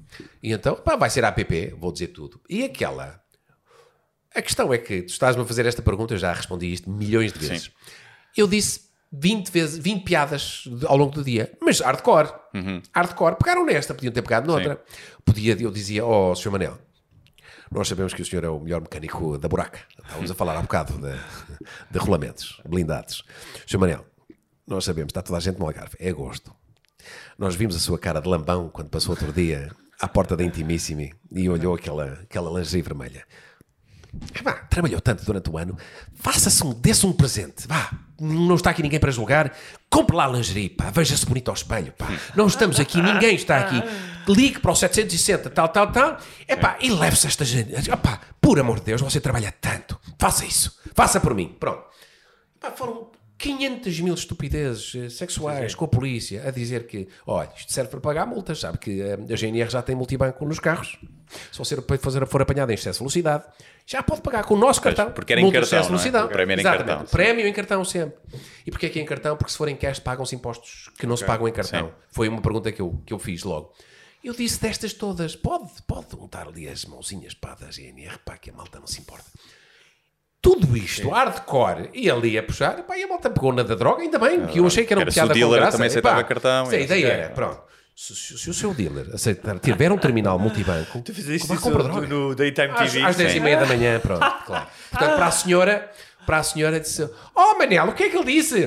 E então, pá, vai ser a app, vou dizer tudo. E aquela... A questão é que tu estás-me a fazer esta pergunta, eu já respondi isto milhões de vezes. Sim. Eu disse 20 vezes, 20 piadas ao longo do dia, mas hardcore. Hardcore. Pegaram nesta, podiam ter pegado noutra. Podia, eu dizia, oh, Sr. Manel, nós sabemos que o senhor é o melhor mecânico da buraca. Estávamos a falar há bocado de, de rolamentos, blindados. Sr. Manel, nós sabemos, está toda a gente no Algarve, é agosto. Nós vimos a sua cara de lambão quando passou outro dia à porta da Intimissimi e olhou aquela, aquela lingerie vermelha. Vá, trabalhou tanto durante o ano, faça-se um, dê-se um presente, vá, não está aqui ninguém para julgar, compre lá a lingerie, pá, veja-se bonito ao espelho, pá, não estamos aqui, ninguém está aqui, ligue para o 760, tal, tal, tal, é pá, e leve-se esta gente, pá, por amor de Deus, você trabalha tanto, faça isso, faça por mim, pronto. Pá, foram 500 mil estupidezes eh, sexuais com a polícia a dizer que, olha, isto serve para pagar multas, sabe que eh, a GNR já tem multibanco nos carros. Se você for apanhado em excesso de velocidade, Já pode pagar com o nosso Pois, cartão. porque era em cartão, não é? prémio era em cartão, sim. Prémio em cartão sempre. E porquê é que é em cartão? Porque se for em cash pagam-se impostos que não se pagam em cartão. Sim. Foi uma pergunta que eu, que eu fiz logo. Eu disse destas todas, pode, pode montar ali as mãozinhas pá, da GNR, pá, que a malta não se importa. Tudo isto, hardcore, e ali a puxar, pá, e a malta pegou na da droga, ainda bem, que eu achei que era, o piada com graça. também aceitava cartão, se a ideia é. era, pronto, se, se- se o seu dealer aceitar, tiver um terminal multibanco, Tu fizeste isso compra no- droga. no Daytime Às, TV. às 10 e meia da manhã, pronto, claro. Portanto, para a senhora, para a senhora disse: Oh Manel, o que é que ele disse?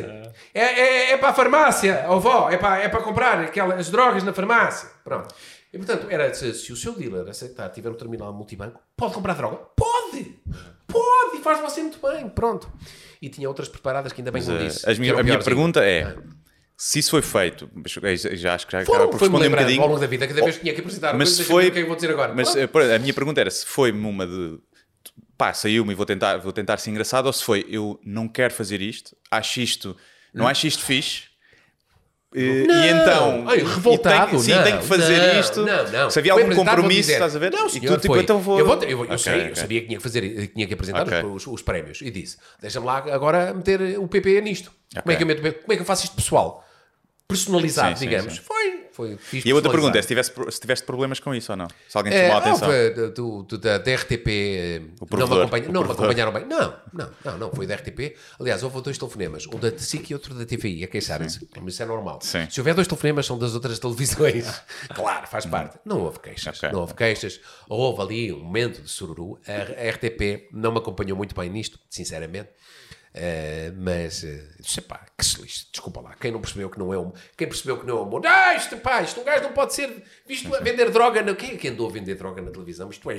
É, é, é para a farmácia, oh vó, é para, é para comprar aquelas drogas na farmácia. Pronto. E portanto, era se, se o seu dealer aceitar, tiver um terminal multibanco, pode comprar droga? Pode! Pode! E faz você muito bem, pronto. E tinha outras preparadas que ainda bem Mas, não eh, disse. as minha- a minha pergunta é: se isso foi feito, eu já acho que já acaba por responder um bocadinho. ao longo da vida, cada vez que tinha que apresentar mas coisas, foi o que é que vou dizer agora. mas por- a minha pergunta era se foi-me uma de pá, saiu-me e vou tentar, vou tentar ser engraçado ou se foi eu não quero fazer isto, acho isto, não acho isto fixe. Eh, Não! e então Ai, e revoltado, tenho- sim, não, tenho que fazer não, isto. Não, não. Se havia algum compromisso, dizer, estás a ver? Não, E senhor, tu, tipo, foi. então vou- Eu, vou eu, eu Ok, sei, eu ok. sabia que tinha que fazer, tinha que apresentar Ok. os, os prémios e disse: deixa-me lá agora meter o PP nisto. Como, é que eu meto, como é que eu faço isto pessoal? Personalizado, Sim, sim, digamos. sim. Foi, foi. E a outra pergunta é se tivesse, se tiveste problemas com isso ou não? Se alguém te É, chamou a não, atenção. foi do, do- da, da RTP eh, não me, acompanha, não me acompanharam bem. Não, não, não, não, foi da RTP. Aliás, houve dois telefonemas, um da SIC e outro da TVI, é quem sabe, isso, isso é normal. Sim. Se houver dois telefonemas, são das outras televisões. claro, faz parte. Não houve queixas, Ok. não houve queixas. Houve ali um momento de sururu. A, a RTP não me acompanhou muito bem nisto, sinceramente. Eh, mas, uh, sei pá, que se lixe, desculpa lá. Quem não percebeu que não é um. Quem percebeu que não é um mundo. Ah, isto, pá, isto um gajo não pode ser visto a vender droga. Na... Quem é que andou a vender droga na televisão? Isto é.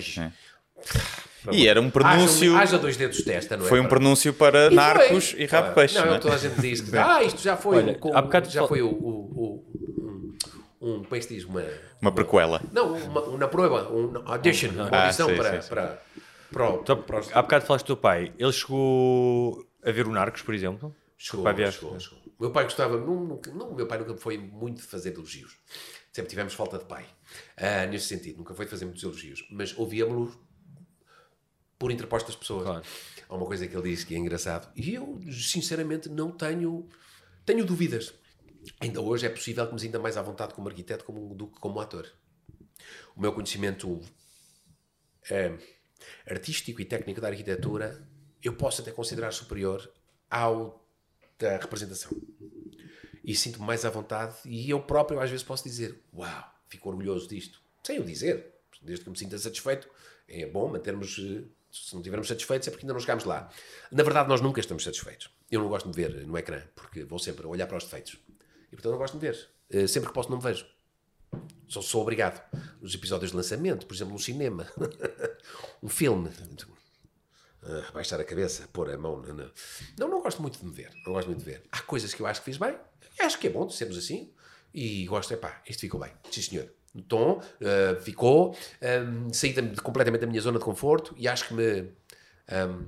E era um pronúncio. Haja, haja dois dedos de testa, não é? Foi um pronúncio para E narcos foi. e rabo peixe. Não, não é? toda a gente diz que. Ah, isto já foi. Olha, um, com- bocado já fal- foi o. o, o um, como é que se diz? Uma. Uma prequela. Não, uma, uma prova, um audition, uma Ah, audição sim, para, sim, sim. para, para, o- Então, para os- há bocado falaste do teu pai. Ele chegou a ver o Narcos, por exemplo? Chegou, chegou, chegou. O meu pai gostava, nunca- não, meu pai nunca foi muito de fazer elogios. Sempre tivemos falta de pai. Ah, nesse sentido, nunca foi de fazer muitos elogios. Mas ouvíamos-lo por interpostas pessoas. Claro. Há uma coisa que ele diz que é engraçado. E eu, sinceramente, não tenho, tenho dúvidas. Ainda hoje é possível que me sinta mais à vontade como arquiteto como, do que como ator. O meu conhecimento eh, artístico e técnico da arquitetura eu posso até considerar superior ao da representação. E sinto-me mais à vontade e eu próprio às vezes posso dizer uau, fico orgulhoso disto. Sem o dizer. Desde que me sinta satisfeito, é bom mantermos... eh, Se não estivermos satisfeitos é porque ainda não chegámos lá. Na verdade, nós nunca estamos satisfeitos. Eu não gosto de me ver no ecrã, porque vou sempre olhar para os defeitos. E portanto não gosto de me ver. Eh, Sempre que posso não me vejo. Só sou obrigado. Nos episódios de lançamento, por exemplo, no cinema. um filme. Ah, baixar a cabeça, pôr a mão. na- Não, não gosto muito de me ver. Não gosto muito de ver. Há coisas que eu acho que fiz bem. Acho que é bom sermos assim. E gosto, é pá, isto ficou bem. Sim, senhor. No tom, ah, ficou. ahm, saí da- completamente da minha zona de conforto e acho que me, ahm,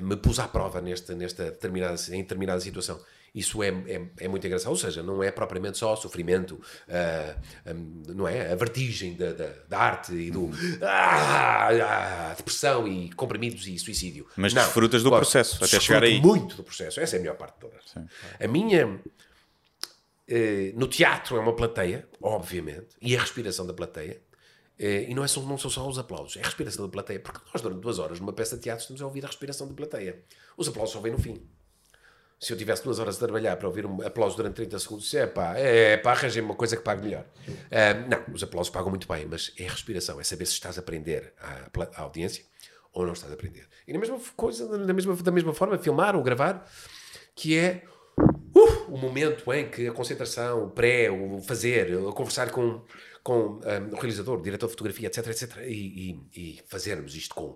me pus à prova nesta, nesta determinada, em determinada situação. Isso é, é, é muito engraçado. Ou seja, não é propriamente só sofrimento, ah, ahm, não é? A vertigem da, da, da arte e do ah, ah, depressão e comprimidos e suicídio. Mas Não. desfrutas do processo, até chegar aí. muito do processo. Essa é a melhor parte de todas. A minha. eh, no teatro é uma plateia, obviamente, e a respiração da plateia. eh, e não, é só, não são só os aplausos, é a respiração da plateia. Porque nós, durante duas horas, numa peça de teatro, estamos a ouvir a respiração da plateia. Os aplausos só vêm no fim. Se eu tivesse duas horas a trabalhar para ouvir um aplauso durante 30 segundos, é pá, é pá, arranjei uma coisa que pague melhor. Ah, não, os aplausos pagam muito bem, mas é respiração, é saber se estás a aprender à, à audiência ou não estás a aprender. E na mesma coisa, da mesma, da mesma forma, filmar ou gravar, que é uh, o momento em que a concentração, o pré, o fazer, o conversar com, com ah, o realizador, o diretor de fotografia, etc, etc, e, e, e fazermos isto com.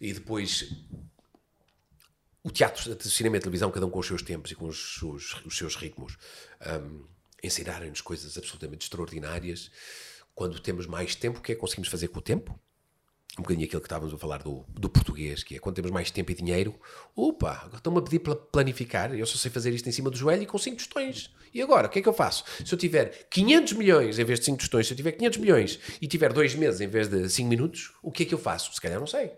E depois o teatro, o cinema e a televisão, cada um com os seus tempos e com os, seus- os seus ritmos, um, ensinarem-nos coisas absolutamente extraordinárias. Quando temos mais tempo, o que é que conseguimos fazer com o tempo? Um bocadinho aquilo que estávamos a falar do, do português, que é quando temos mais tempo e dinheiro, opa, agora estão-me a pedir para planificar, eu só sei fazer isto em cima do joelho e com 5 tostões. E agora, o que é que eu faço? Se eu tiver 500 milhões em vez de 5 tostões, se eu tiver 500 milhões e tiver 2 meses em vez de 5 minutos, o que é que eu faço? Se calhar não sei.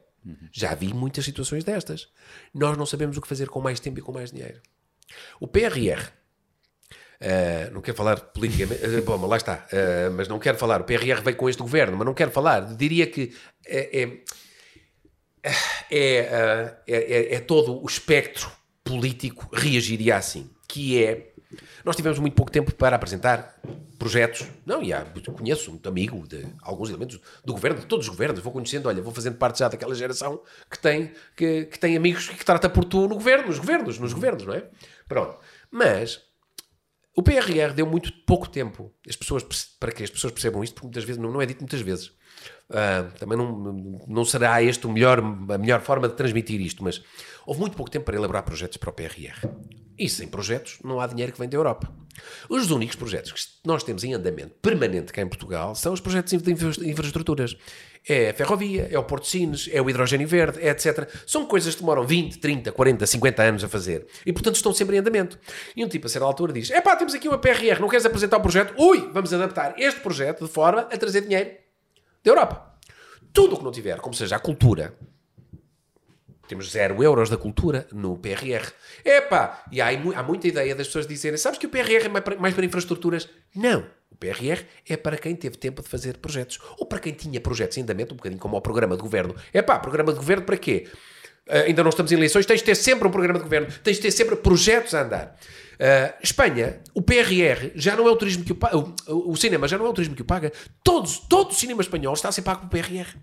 Já vi muitas situações destas. Nós não sabemos o que fazer com mais tempo e com mais dinheiro. O PRR, Uh, não quero falar politicamente, uh, bom, lá está, uh, mas não quero falar. O PRR veio com este governo, mas não quero falar. Diria que é, é, é, é, é todo o espectro político reagiria assim, que é nós tivemos muito pouco tempo para apresentar projetos. Não, e há, conheço muito amigo de alguns elementos do governo, de todos os governos. Vou conhecendo, olha, vou fazendo parte já daquela geração que tem, que, que tem amigos que trata por tu no governo, nos governos, nos governos, não é? Pronto. Mas o PRR deu muito pouco tempo as pessoas, para que as pessoas percebam isto, porque muitas vezes não, não é dito muitas vezes. Uh, também não, não será este o melhor, a melhor forma de transmitir isto, mas houve muito pouco tempo para elaborar projetos para o PRR. E sem projetos não há dinheiro que vem da Europa. Os únicos projetos que nós temos em andamento permanente cá em Portugal são os projetos de infraestruturas. É a ferrovia, é o Porto Sines, é o hidrogênio verde, é etc. São coisas que demoram 20, 30, 40, 50 anos a fazer. E, portanto, estão sempre em andamento. E um tipo, a certa altura, diz: é pá, temos aqui uma PRR, não queres apresentar o projeto? Ui, vamos adaptar este projeto de forma a trazer dinheiro da Europa. Tudo o que não tiver, como seja a cultura, temos zero euros da cultura no PRR. Epá, e há, há muita ideia das pessoas dizerem, sabes que o PRR é mais para, mais para infraestruturas? Não. O PRR é para quem teve tempo de fazer projetos. Ou para quem tinha projetos em andamento, um bocadinho como o programa de governo. Epá, programa de governo para quê? Uh, ainda não estamos em eleições, tens de ter sempre um programa de governo, tens de ter sempre projetos a andar. Uh, Espanha, o PRR já não é o turismo que o o, o, cinema já não é o turismo que o paga. Todos, todo o cinema espanhol está a ser pago pelo PRR.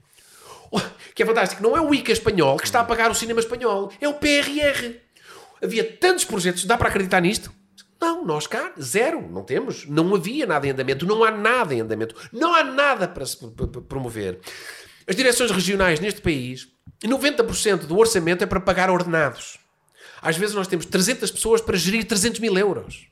Que é fantástico, não é o ICA espanhol que está a pagar o cinema espanhol, é o PRR. Havia tantos projetos, dá para acreditar nisto? Não, nós cá, zero, não temos. Não havia nada em andamento, não há nada em andamento, não há nada para se promover. As direções regionais neste país, 90% do orçamento é para pagar ordenados. Às vezes nós temos 300 pessoas para gerir 300 mil euros.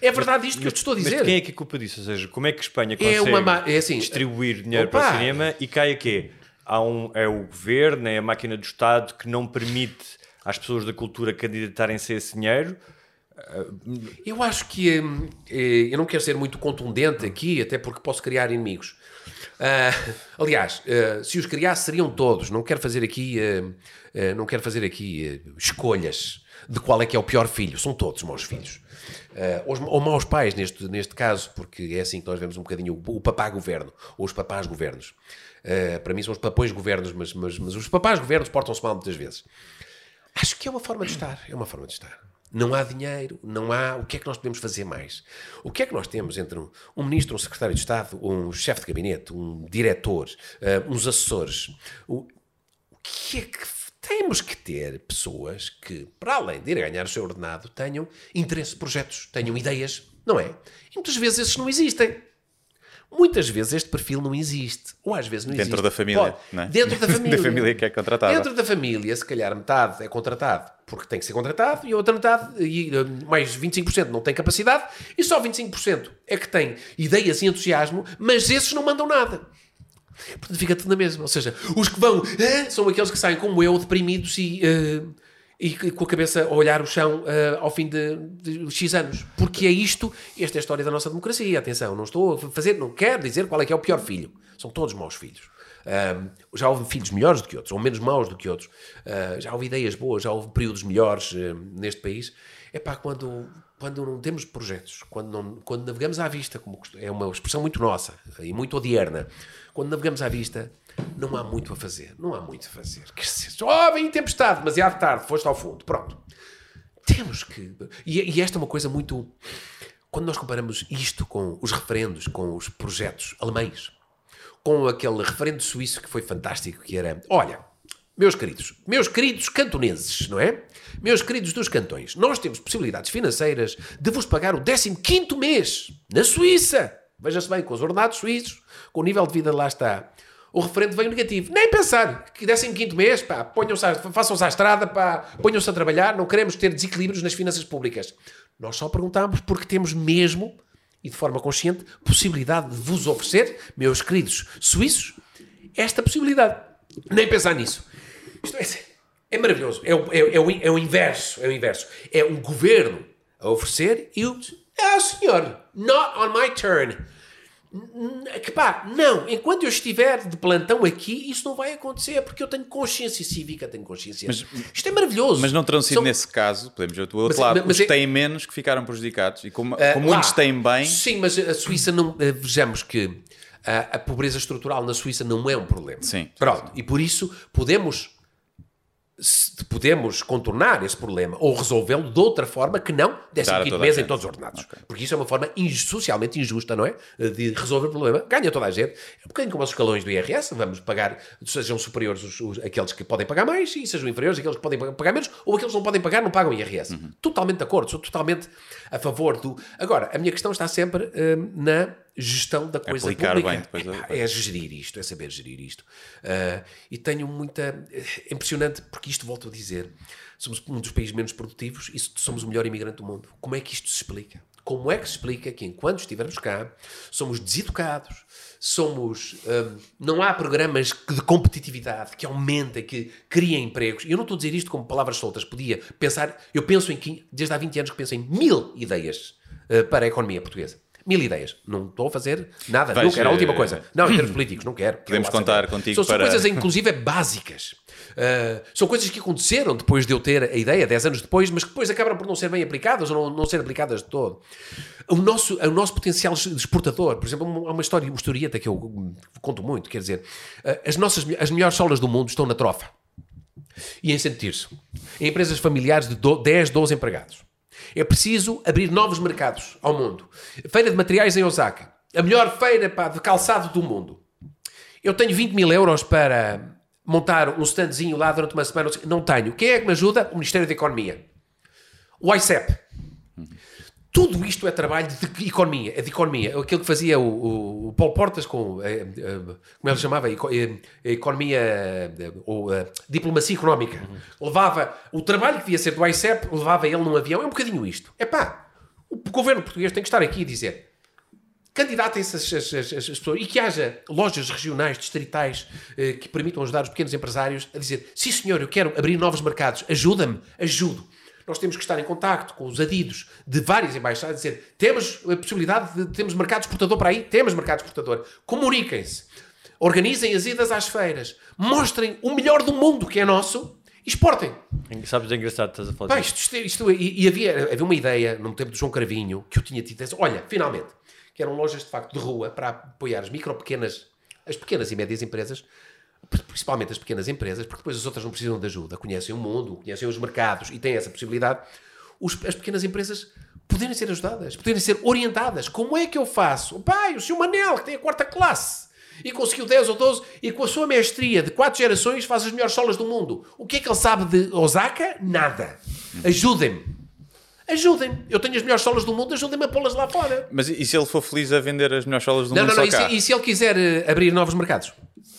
É verdade isto que eu te estou a dizer. Mas quem é que é culpa disso? Ou seja, como é que Espanha consegue é uma, é assim, distribuir dinheiro opa, para o cinema e cai a quê? Há um, é o governo, é a máquina do Estado que não permite às pessoas da cultura candidatarem-se a esse dinheiro. Eu acho que hum, eh, eu não quero ser muito contundente aqui, até porque posso criar inimigos. Uh, aliás, uh, se os criasse seriam todos. Não quero fazer aqui, uh, não quero fazer aqui escolhas de qual é que é o pior filho. São todos maus filhos. Ou, ou, maus pais neste, neste caso, porque é assim que nós vemos um bocadinho o, o papá governo, ou os papás governos. Uh, para mim são os papões governos, mas, mas, mas os papás governos portam-se mal muitas vezes. Acho que é uma forma de estar. É uma forma de estar. Não há dinheiro, não há. O que é que nós podemos fazer mais? O que é que nós temos entre um, um ministro, um secretário de Estado, um chefe de gabinete, um diretor, uh, uns assessores? O, o que é que temos que ter pessoas que, para além de ir ganhar o seu ordenado, tenham interesse, projetos, tenham ideias, não é? E muitas vezes esses não existem. Muitas vezes este perfil não existe. Ou às vezes não existe. Dentro da família. Não é? Dentro da família. da família que é contratada. Dentro da família, se calhar metade é contratado porque tem que ser contratado e a outra metade, e, eh, mais 25% não tem capacidade e só 25% é que tem ideias e entusiasmo, mas esses não mandam nada. Portanto, fica tudo na mesma. Ou seja, os que vão ah, são aqueles que saem como eu, deprimidos e. Uh, e com a cabeça a olhar o chão uh, ao fim de, de, X anos. Porque é isto, esta é a história da nossa democracia. Atenção, não estou a fazer, não quero dizer qual é que é o pior filho. São todos maus filhos. Uh, já houve filhos melhores do que outros, ou menos maus do que outros. Uh, já houve ideias boas, já houve períodos melhores neste país. É pá, quando, quando não temos projetos, quando, não, quando navegamos à vista, como é uma expressão muito nossa e muito odierna, quando navegamos à vista não há muito a fazer. Não há muito a fazer. Oh, vem tempestade, demasiado tarde, foste ao fundo. Pronto. Temos que. E, e esta é uma coisa muito. Quando nós comparamos isto com os referendos, com os projetos alemães, com aquele referendo suíço que foi fantástico, que era: olha, meus queridos, meus queridos cantoneses, não é? Meus queridos dos cantões, nós temos possibilidades financeiras de vos pagar o 15 mês na Suíça. Veja-se bem, com os ordenados suíços, com o nível de vida lá está o referendo veio negativo. Nem pensar que dessem quinto mês, pá, façam-se à estrada, pá, ponham-se a trabalhar, não queremos ter desequilíbrios nas finanças públicas. Nós só perguntamos porque temos mesmo, e de forma consciente, possibilidade de vos oferecer, meus queridos suíços, esta possibilidade. Nem pensar nisso. Isto é, é maravilhoso. É o, é, é, o, é o inverso. É o inverso. É um governo a oferecer e o. Ah, senhor, not on my turn. Que pá, não, enquanto eu estiver de plantão aqui, isso não vai acontecer, porque eu tenho consciência cívica, tenho consciência. Isto é maravilhoso. Mas não terão sido São- nesse caso, podemos ver do outro Mas- lado, mas os é- têm menos que ficaram prejudicados. E como, Ah, como lá. muitos têm bem, Sim, mas a Suíça não. eh, Vejamos que ah, a pobreza estrutural na Suíça não é um problema. Sim. Pronto. E por isso podemos. Se- Podemos contornar esse problema ou resolvê-lo de outra forma que não décimo Dar a quinto toda a mês em todos os ordenados. Porque isso é uma forma socialmente injusta, não é? De resolver o problema. Ganha toda a gente. É um bocadinho como os escalões do IRS. Vamos pagar, sejam superiores os, os- aqueles que podem pagar mais e sejam inferiores aqueles que podem pagar menos ou aqueles que não podem pagar não pagam IRS. Uhum. Totalmente de acordo. Sou totalmente a favor do... Agora, a minha questão está sempre hum, na gestão da coisa Aplicar pública. bem depois Epá, é gerir isto, é saber gerir isto. Ah, e tenho muita. É impressionante, porque isto volto a dizer: somos um dos países menos produtivos e somos o melhor imigrante do mundo. Como é que isto se explica? Como é que se explica que enquanto estivermos cá, somos deseducados, somos. hum, não há programas de competitividade que aumentem, que criem empregos. E eu não estou a dizer isto como palavras soltas. Podia pensar. Eu penso em. Desde há 20 anos que penso em mil ideias ah, para a economia portuguesa. Mil ideias. Não estou a fazer nada. Vais, Nunca. Era a última eh, coisa. Não, em termos políticos, não quero. Podemos Quero contar saber. contigo São, são para- coisas, inclusive, básicas. Uh, são coisas que aconteceram depois de eu ter a ideia, 10 anos depois, mas que depois acabaram por não ser bem aplicadas ou não, não ser aplicadas de todo. O nosso, o nosso potencial exportador, por exemplo, há uma história, uma historieta que eu hum, conto muito, quer dizer, uh, as nossas as melhores solas do mundo estão na trofa e em Santo Tirso, em empresas familiares de do- 10, 12 empregados. É preciso abrir novos mercados ao mundo. Feira de materiais em Osaka, a melhor feira pá, de calçado do mundo. Eu tenho 20 mil euros para montar um standzinho lá durante uma semana. Não tenho. Quem é que me ajuda? O Ministério da Economia. O ICEP. Tudo isto é trabalho de economia, é de economia. Aquilo que fazia o, o, Paulo Portas com, eh, eh, como ele chamava, eh, economia, eh, ou eh, diplomacia económica. Levava o trabalho que devia ser do ICEP, levava ele num avião. É um bocadinho isto. É pá, o governo português tem que estar aqui e dizer candidatem-se as, as- as- as pessoas e que haja lojas regionais, distritais, que permitam ajudar os pequenos empresários a dizer: sim, senhor, eu quero abrir novos mercados, ajuda-me, ajudo. Nós temos que estar em contacto com os adidos de várias embaixadas, dizer: temos a possibilidade de temos mercado exportador para aí? Temos mercado exportador. Comuniquem-se, organizem as idas às feiras, mostrem o melhor do mundo que é nosso e exportem. Sabes, é engraçado estás a falar Pá, isto, isto, isto- e, e havia, havia uma ideia no tempo do João Cravinho que eu tinha tido. essa- Olha, finalmente, que eram lojas de facto de rua para apoiar as micro, pequenas, as pequenas e médias empresas, principalmente as pequenas empresas, porque depois as outras não precisam de ajuda, conhecem o mundo, conhecem os mercados e têm essa possibilidade. Os- as pequenas empresas poderem ser ajudadas, poderem ser orientadas. Como é que eu faço? Pai, o senhor Manel, que tem a quarta classe e conseguiu 10 ou 12 e com a sua mestria de quatro gerações faz as melhores solas do mundo. O que é que ele sabe de Osaka? Nada. Ajudem-me. Ajudem-me. Eu tenho as melhores solas do mundo, ajudem-me a pô-las lá fora. Mas e se ele for feliz a vender as melhores solas do Não, mundo não, não. só E se, e se ele quiser eh, abrir novos mercados?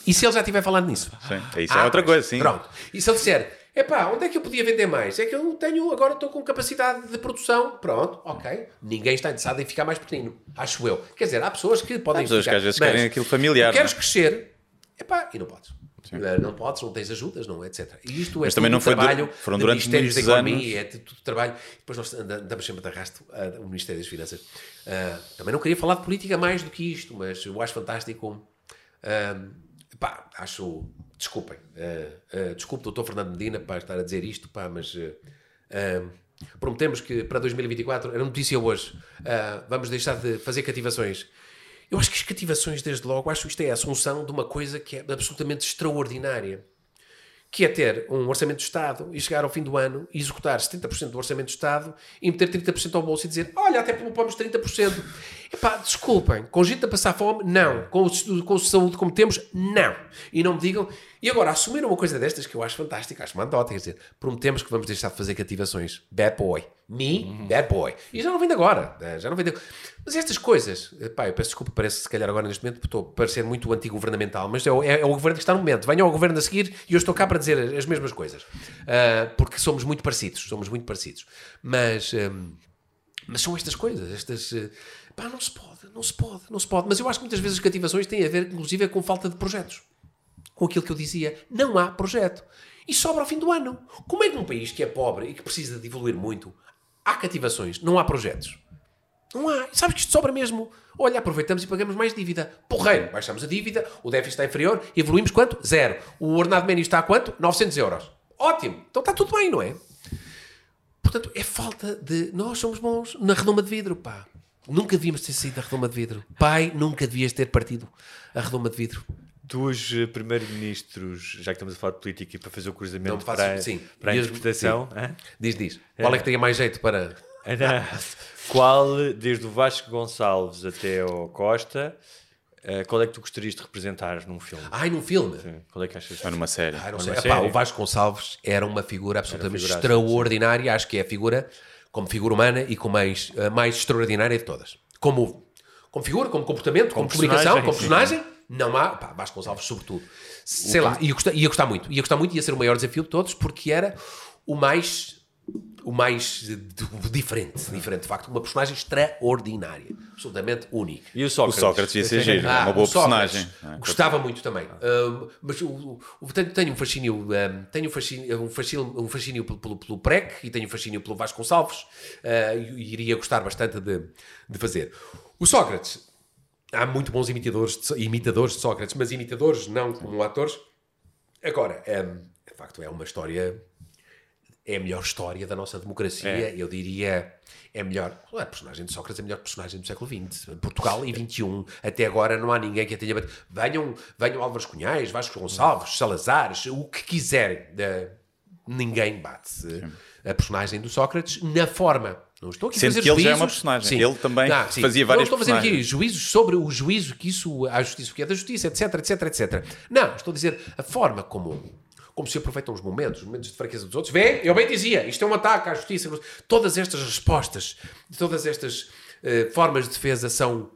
E se ele já estiver falando nisso? Sim, isso Ah, é outra pois. coisa, sim. Pronto. E se ele disser, epá, onde é que eu podia vender mais? É que eu tenho, agora estou com capacidade de produção. Pronto, ok. Ninguém está interessado em ficar mais pequenino, acho eu. Quer dizer, há pessoas que podem Há pessoas ficar... que às vezes querem aquilo familiar, queres não é? crescer, epá, e não podes. Eh, Não podes, não tens ajudas, não, etc. E isto é também não foi trabalho foram de durante Ministérios da Economia, é tudo trabalho. Depois nós anda- andamos sempre de arrasto ah, o Ministério das Finanças. Ah, também não queria falar de política mais do que isto, mas eu acho fantástico. ah, pá, acho. Desculpem. ah, ah, desculpe, doutor Fernando Medina, para estar a dizer isto, pá, mas. ah, prometemos que para 2024, era notícia hoje, vamos deixar de fazer cativações. Eu acho que as cativações, desde logo, acho que isto é a assunção de uma coisa que é absolutamente extraordinária que é ter um orçamento de Estado e chegar ao fim do ano e executar 70% do orçamento de Estado e meter 30% ao bolso e dizer olha, até poupamos 30%. Epá, desculpem, com gente a passar fome, não. Com, o- com saúde como temos, não. E não me digam... E agora, assumir uma coisa destas que eu acho fantástica, acho mandota, quer dizer, prometemos que vamos deixar de fazer cativações. Bad boy. Me, bad boy. E já não vem de agora. eh, Já não vem de... Mas estas coisas, pá, eu peço desculpa, parece se calhar agora neste momento, estou a parecer muito anti-governamental, mas é o, é- é o governo que está no momento. Venham ao governo a seguir e eu estou cá para dizer as mesmas coisas. Ah, porque somos muito parecidos, somos muito parecidos. Mas, hum, mas são estas coisas, estas. eh, Pá, não se pode, não se pode, não se pode. Mas eu acho que muitas vezes as cativações têm a ver, inclusive, com falta de projetos. Com aquilo que eu dizia, não há projeto. E sobra ao fim do ano. Como é que num país que é pobre e que precisa de evoluir muito, há cativações, não há projetos? Não há. Sabes que isto sobra mesmo. Olha, aproveitamos e pagamos mais dívida. Porreiro, baixamos a dívida, o déficit está inferior, evoluímos quanto? Zero. O ordenado mínimo está a quanto? 900 euros. Ótimo. Então está tudo bem, não é? Portanto, é falta de. Nós somos bons na redoma de vidro, pá. Nunca devíamos ter saído da redoma de vidro. Pai, nunca devias ter partido a redoma de vidro. Dos eh, primeiros-ministros, já que estamos a falar de política e para fazer o cruzamento me faças- para, sim. para a Diz- interpretação, sim. Diz, diz. Qual é que teria mais jeito para. Era qual, desde o Vasco Gonçalves até ao Costa, eh, qual é que tu gostarias de representar num filme? Ai, num filme? Sim, Qual é que achas? Ou numa série. Ah, não sei. numa Epá, série? o Vasco Gonçalves era uma figura absolutamente figuraça, extraordinária. Acho que é a figura, como figura humana e como mais, a mais extraordinária de todas. Como, como figura, como comportamento, como, Como comunicação, como personagem, não há. Pá, Vasco Gonçalves, sobretudo. Sei lá, ia gostar, ia gostar muito. Ia gostar muito, ia ser o maior desafio de todos, porque era o mais. O mais eh, diferente, diferente, de facto, uma personagem extraordinária, absolutamente única. E o O Sócrates? Sócrates ia ser giro, é Ah, uma boa o Sócrates. personagem. não é? Gostava muito também. Um, mas o, o- tenho, tenho um fascínio, um, tenho um fascínio, um fascínio, um fascínio pelo, pelo, pelo PREC e tenho um fascínio pelo Vasco Gonçalves uh, e, e iria gostar bastante de, de fazer. O Sócrates, há muito bons imitadores de, imitadores de Sócrates, mas imitadores não como atores. Agora, um, de facto, é uma história é a melhor história da nossa democracia. É. Eu diria, é melhor. A personagem de Sócrates é a melhor personagem do século XX. Portugal e XXI. Até agora não há ninguém que a tenha batido. Venham, venham Álvares Cunhais, Vasco Gonçalves, Salazares, o que quiserem. Eh, ninguém bate eh, a personagem do Sócrates na forma. Não estou aqui a Sendo fazer que ele já é juízos. uma personagem. Ele também sim. fazia Não várias estou a fazer aqui juízos sobre o juízo que isso, a justiça, o que é da justiça, etc, etc, etc. Não, estou a dizer a forma como, como se aproveitam os momentos, os momentos de fraqueza dos outros. Vê, eu bem dizia, isto é um ataque à justiça. Todas estas respostas, todas estas eh, formas de defesa são.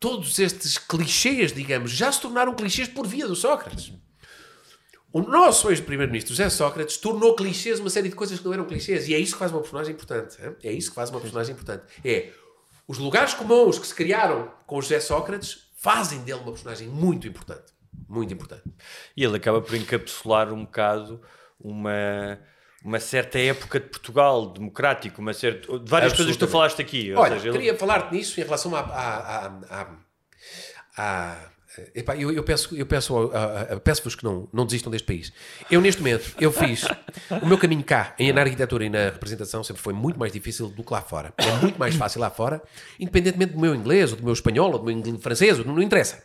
Todos estes clichês, digamos, já se tornaram clichês por via do Sócrates. O nosso ex-primeiro-ministro José Sócrates tornou clichês uma série de coisas que não eram clichês. E é isso que faz uma personagem importante. hein? É isso que faz uma personagem importante. É os lugares comuns que se criaram com o José Sócrates fazem dele uma personagem muito importante. Muito importante. E ele acaba por encapsular um bocado uma, uma certa época de Portugal democrático, uma certa, de várias coisas que tu falaste aqui. Olha, seja, ele- queria falar-te nisso em relação à. à, à, à- epá, eu, eu peço, eu peço, a- peço-vos que não, não desistam deste país. Eu, neste momento, eu fiz o meu caminho cá, em, na arquitetura e na representação, sempre foi muito mais difícil do que lá fora. É muito mais fácil lá fora, independentemente do meu inglês, ou do meu espanhol, ou do meu inglês francês, não, não interessa.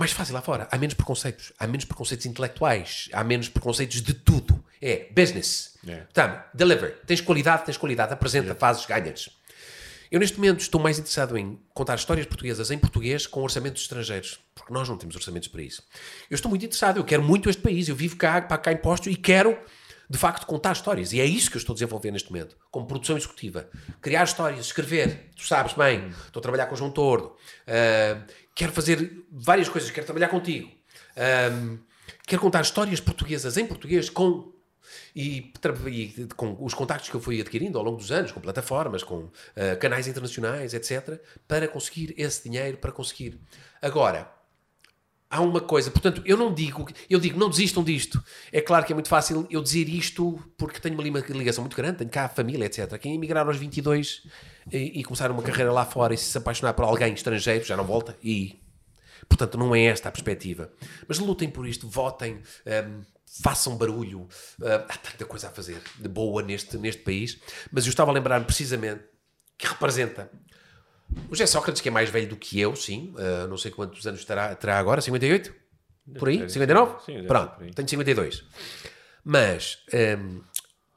Mais fácil lá fora. Há menos preconceitos. Há menos preconceitos intelectuais. Há menos preconceitos de tudo. É business. É. Tá, deliver. Tens qualidade, tens qualidade. Apresenta, fazes, ganhas. Eu, neste momento, estou mais interessado em contar histórias portuguesas em português com orçamentos estrangeiros. Porque nós não temos orçamentos para isso. Eu estou muito interessado. Eu quero muito este país. Eu vivo cá, para cá imposto e quero, de facto, contar histórias. E é isso que eu estou a desenvolver neste momento. Como produção executiva. Criar histórias, escrever. Tu sabes bem. Estou a trabalhar com o João Tordo. Ah, quero fazer várias coisas. Quero trabalhar contigo. Ah, quero contar histórias portuguesas em português com e, e com os contactos que eu fui adquirindo ao longo dos anos, com plataformas, com ah, canais internacionais, etc., para conseguir esse dinheiro, para conseguir. Agora, há uma coisa, portanto, eu não digo, eu digo, não desistam disto. É claro que é muito fácil eu dizer isto porque tenho uma ligação muito grande, tenho cá a família, etc. Quem emigrar aos 22 e, e começar uma carreira lá fora e se apaixonar por alguém estrangeiro, já não volta e Portanto, não é esta a perspectiva. Mas lutem por isto, votem, hum, façam barulho. Hum, há tanta coisa a fazer de boa neste, neste país. Mas eu estava a lembrar-me precisamente que representa o José Sócrates, que é mais velho do que eu, sim. Uh, não sei quantos anos terá, terá agora, 58? Por aí? 59? Sim, Pronto, por aí. tenho 52. Mas hum,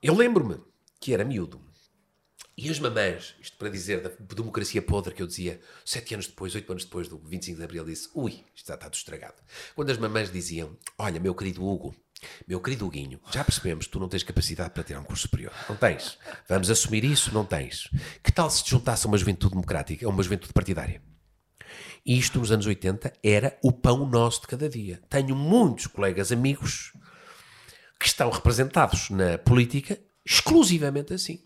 eu lembro-me que era miúdo. E as mamães, isto para dizer da democracia podre que eu dizia, sete anos depois, oito anos depois do 25 de Abril, disse, ui, isto já está tudo estragado. Quando as mamães diziam, olha, meu querido Hugo, meu querido Huguinho, já percebemos que tu não tens capacidade para tirar um curso superior. Não tens. Vamos assumir isso, não tens. Que tal se te juntasse a uma juventude democrática, a uma juventude partidária? Isto nos anos 80 era o pão nosso de cada dia. Tenho muitos colegas amigos que estão representados na política exclusivamente assim.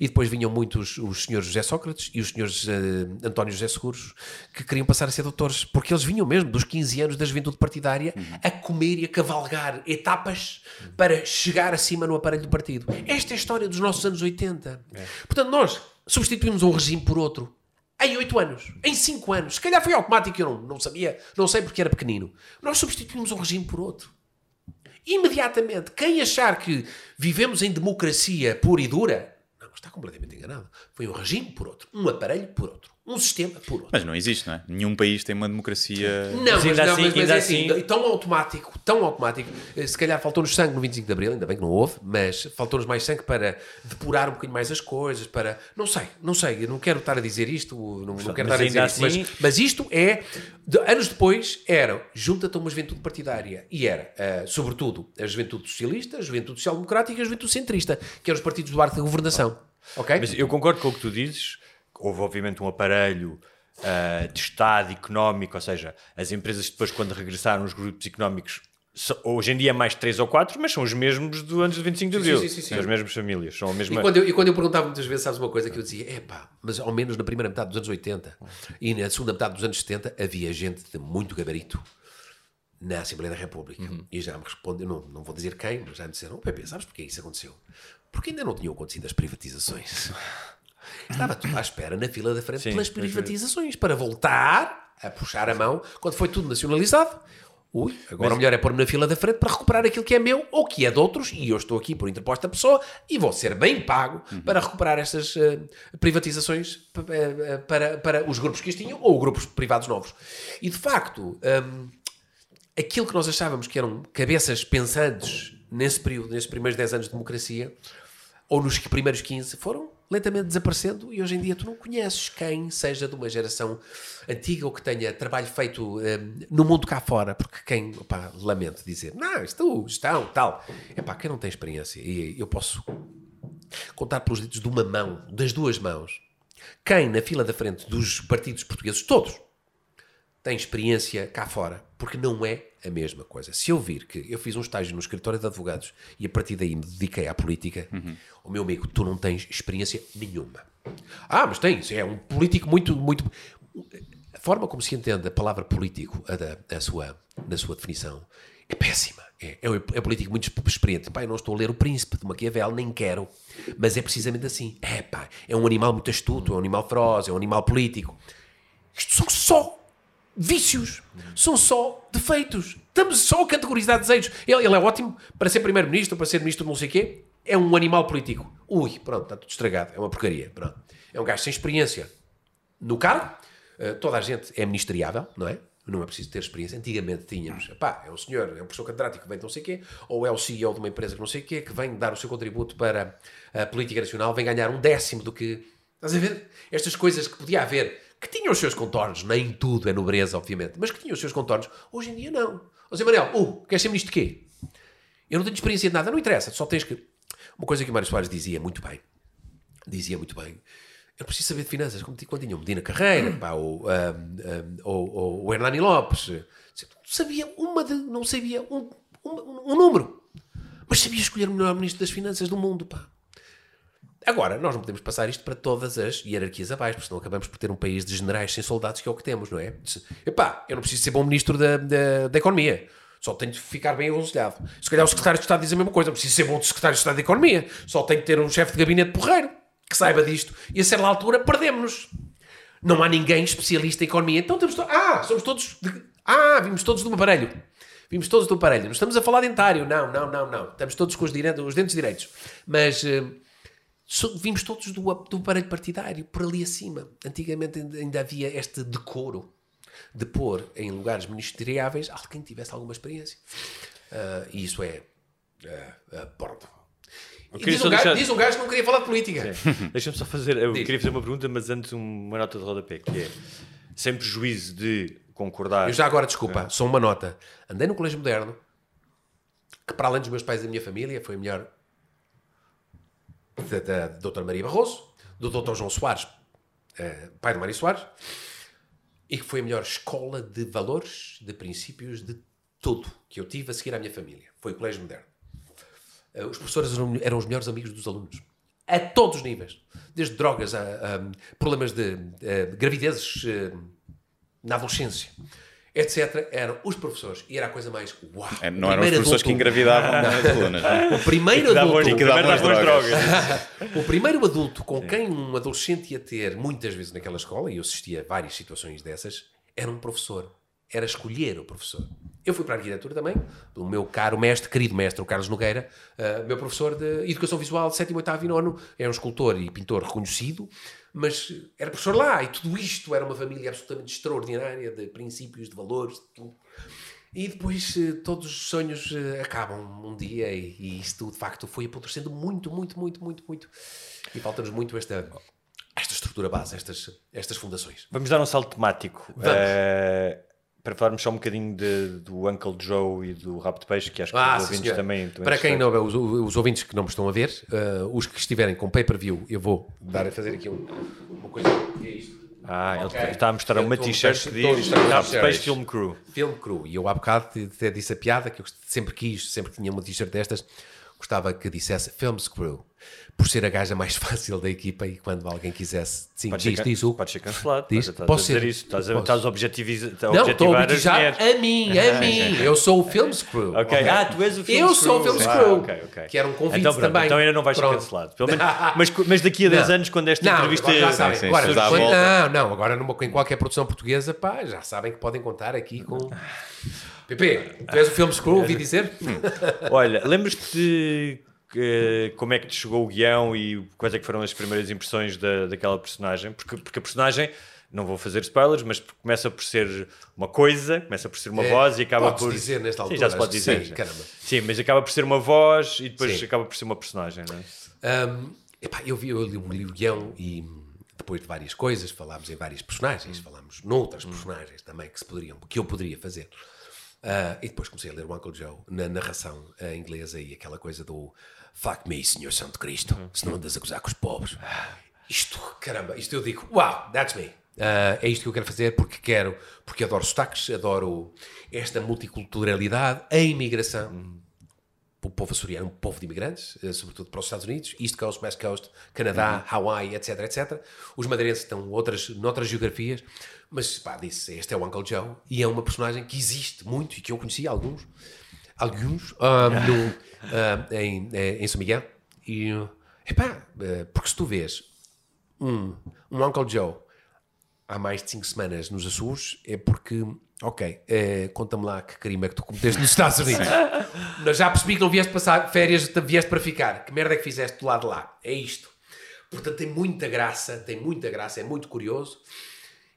E depois vinham muitos os senhores José Sócrates e os senhores eh, António José Seguros que queriam passar a ser doutores, porque eles vinham mesmo dos 15 anos da juventude partidária a comer e a cavalgar etapas para chegar acima no aparelho do partido. Esta é a história dos nossos anos 80. Portanto, nós substituímos um regime por outro. Em 8 anos, em 5 anos. Se calhar foi automático, eu não, não sabia, não sei porque era pequenino. Nós substituímos um regime por outro. Imediatamente, quem achar que vivemos em democracia pura e dura, está completamente enganado. Foi um regime por outro, um aparelho por outro, um sistema por outro. Mas não existe, não é? Nenhum país tem uma democracia. Não, mas, ainda não, assim- mas, mas ainda é assim, assim- tão automático, tão automático. Eh, Se calhar faltou-nos sangue no 25 de Abril, ainda bem que não houve, mas faltou-nos mais sangue para depurar um bocadinho mais as coisas, para... Não sei, não sei, eu não quero estar a dizer isto, não, não quero mas estar a dizer ainda isto, assim- mas, mas isto é... de- anos depois, era junta-te a uma juventude partidária, e era, eh, sobretudo, a juventude socialista, a juventude social-democrática e a juventude centrista, que eram os partidos do arco da governação. Ok? Mas eu concordo com o que tu dizes. Houve, obviamente, um aparelho ah, de Estado económico, ou seja, as empresas depois, quando regressaram, os grupos económicos, hoje em dia é mais três ou quatro, mas são os mesmos do antes de 25 de Abril. sim, sim, sim. São as mesmas famílias, são a mesma. E quando, eu, e quando eu perguntava muitas vezes, sabes uma coisa que eu dizia, é pá, mas ao menos na primeira metade dos anos 80 e na segunda metade dos anos 70 havia gente de muito gabarito na Assembleia da República. E já me respondeu, não, não vou dizer quem, mas já me disseram, oh, Pepe, sabes porquê isso aconteceu? Porque ainda não tinham acontecido as privatizações. Estava tudo à espera na fila da frente Sim, pelas mas- privatizações para voltar a puxar a mão quando foi tudo nacionalizado. Ui, agora o melhor é pôr-me na fila da frente para recuperar aquilo que é meu ou que é de outros, e eu estou aqui por interposta pessoa e vou ser bem pago para recuperar estas eh, privatizações p- eh, para, para os grupos que as tinham ou grupos privados novos. E de facto, hum, aquilo que nós achávamos que eram cabeças pensantes nesse período, nesses primeiros 10 anos de democracia, ou nos primeiros 15, foram lentamente desaparecendo e hoje em dia tu não conheces quem seja de uma geração antiga ou que tenha trabalho feito eh, no mundo cá fora, porque quem, opá, lamento dizer, não, isto, estão, tal, é pá, quem não tem experiência, e eu posso contar pelos dedos de uma mão, das duas mãos, quem na fila da frente dos partidos portugueses, todos, tem experiência cá fora, porque não é a mesma coisa. Se eu vir que eu fiz um estágio no escritório de advogados e a partir daí me dediquei à política, o meu amigo, tu não tens experiência nenhuma. Ah, mas tens, é um político muito, muito. A forma como se entende a palavra político, a, a sua, na sua definição, é péssima. É, é, um, é político muito experiente. Eu não estou a ler o Príncipe de Maquiavel, nem quero. Mas é precisamente assim. É, pá, é um animal muito astuto, é um animal feroz, é um animal político. Isto são só vícios, são só defeitos. Estamos só a categorizar desejos. Ele, ele é ótimo para ser primeiro-ministro, para ser ministro de não sei o quê. É um animal político. Ui, pronto, está tudo estragado. É uma porcaria. Pronto. É um gajo sem experiência no cargo. Eh, toda a gente é ministeriável, não é? Não é preciso ter experiência. Antigamente tínhamos, pá, é um senhor, é um professor catedrático que vem de não sei o quê, ou é o CEO de uma empresa que não sei o quê, que vem dar o seu contributo para a política nacional, vem ganhar um décimo do que. Estás a ver? Estas coisas que podia haver, que tinham os seus contornos, nem tudo é nobreza, obviamente, mas que tinham os seus contornos, hoje em dia não. Seja, Manel, uh, queres ser ministro de quê? Eu não tenho experiência de nada, não interessa, só tens que. Uma coisa que o Mário Soares dizia muito bem, dizia muito bem. Eu preciso saber de finanças, como quando tinha o Medina Carreira, pá, ou, ahm, ahm, ou- ou o Hernani Lopes. Sabia uma de. não sabia um, um, um número. Mas sabia escolher o melhor ministro das finanças do mundo, pá. Agora, nós não podemos passar isto para todas as hierarquias abaixo, porque senão acabamos por ter um país de generais sem soldados, que é o que temos, não é? Epá, eu não preciso ser bom ministro da, da, da Economia. Só tenho de ficar bem aconselhado. Se calhar o secretário de Estado diz a mesma coisa. Não preciso ser bom secretário de Estado da Economia. Só tenho de ter um chefe de gabinete porreiro que saiba disto. E a certa altura perdemos-nos. Não há ninguém especialista em economia. Então temos. To ah, somos todos. De... Ah, vimos todos de um aparelho. Vimos todos do aparelho. Não estamos a falar dentário. Não, não, não, não. Estamos todos com os, os dentes direitos. Mas. so- vimos todos do, do aparelho partidário, por ali acima. Antigamente ainda- havia este decoro de pôr em lugares ministeriáveis alguém que tivesse alguma experiência. Ah, e isso é. pronto. E queria diz, um gajo, deixar- diz um gajo que não queria falar de política. Deixa-me só fazer. Eu Diz. queria fazer uma pergunta, mas antes uma nota de rodapé, que é sem prejuízo de concordar. Eu já agora, desculpa, só uma nota. Andei no colégio moderno, que para além dos meus pais e da minha família, foi a melhor da, da doutora Maria Barroso, do doutor João Soares, eh, pai do Mário Soares, e que foi a melhor escola de valores, de princípios, de tudo que eu tive a seguir à minha família. Foi o colégio moderno. Eh, Os professores eram, eram os melhores amigos dos alunos. A todos os níveis. Desde drogas a, a problemas de, eh, gravidezes eh, na adolescência. Etc., eram os professores. E era a coisa mais uau. É, não eram os professores que adulto- engravidavam nas alunas. é? O primeiro Que davam- adulto. que davam as drogas. o primeiro adulto com quem um adolescente ia ter muitas vezes naquela escola, e eu assistia a várias situações dessas, era um professor. Era escolher o professor. Eu fui para a arquitetura também, do meu caro mestre, querido mestre, o Carlos Nogueira, ah, meu professor de Educação Visual, de 7, 8 e 9, é um escultor e pintor reconhecido, mas era professor lá, e tudo isto era uma família absolutamente extraordinária, de princípios, de valores, de tudo. E depois eh, todos os sonhos eh, acabam um dia e, e isto de facto foi apodrecendo muito, muito, muito, muito, muito. E falta-nos muito esta, esta estrutura base, estas, estas fundações. Vamos dar um salto temático. Vamos. Eh, para falarmos só um bocadinho de- do Uncle Joe e do Rabo de Peixe, que acho que Ah, os ouvintes também, também Para quem não, os, os ouvintes que não me estão a ver, eh, os que estiverem com pay-per-view, eu vou dar a fazer aqui um- uma coisa. que é isto. Ah, Ok. ele está a mostrar uma t-shirt que diz Rabo de. Peixe Film Crew. Film Crew. E eu há bocado até disse a piada que eu sempre quis, sempre que tinha uma t-shirt destas, gostava que dissesse Films Crew. Por ser a gaja mais fácil da equipa e quando alguém quisesse. Sim, Pode ser diz, can- diz, Hugo. Pode ser cancelado. Diz. Estás a Posso dizer ser? isso. Estás a, Posso. estás a objetiviza- a Não, estou a objetivar a mim, a mim. Eu sou o Films Crew. Ok. Ah, tu és o Films Eu sou o Crew. Films Ah, Crew. ok, ok. Que era um convite então, pronto, também. Então ainda não vais ser Pronto. cancelado. Pelo menos, mas, mas daqui a 10 Não. anos, quando esta não, entrevista. agora já sabem. sim, agora, se dá a quando- volta. não, não, agora numa, em qualquer produção portuguesa, pá, já sabem que podem contar aqui com. Pepe, tu és o Films Crew, ouvi dizer? Olha, lembras-te eh, como é que te chegou o guião e quais é que foram as primeiras impressões da, daquela personagem? Porque, porque a personagem, não vou fazer spoilers, mas começa por ser uma coisa, começa por ser uma É, voz e acaba por. dizer nesta Sim, altura, já se pode que dizer. sim, caramba. Sim, mas acaba por ser uma voz e depois Sim. acaba por ser uma personagem, não é? Um, epá, eu, vi, eu li, li o guião e depois de várias coisas falámos em vários personagens, falámos noutras personagens também que se poderiam, que eu poderia fazer. Ah, e depois comecei a ler o Uncle Joe na narração ah, inglesa e aquela coisa do Fuck me, Senhor Santo Cristo, se não andas a gozar com os pobres. Isto, caramba, isto eu digo, wow, that's me. Ah, é isto que eu quero fazer porque quero, porque adoro sotaques, adoro esta multiculturalidade, a imigração o povo açoriano é um povo de imigrantes, eh, sobretudo para os Estados Unidos, East Coast, West Coast, Canadá, Hawaii, etc, etc. Os madeirenses estão outras, noutras geografias, mas pá, disse, este é o Uncle Joe e é uma personagem que existe muito e que eu conheci alguns, alguns, ah, no, ah, em, eh, em São Miguel. E, epá, eh, porque se tu vês um, um Uncle Joe há mais de 5 semanas nos Açores é porque, ok, eh, conta-me lá que crime é que tu cometeste nos Estados Unidos. Mas já percebi que não vieste passar férias, te- vieste para ficar. Que merda é que fizeste do lado de lá? É isto. Portanto, tem muita graça, tem muita graça, é muito curioso.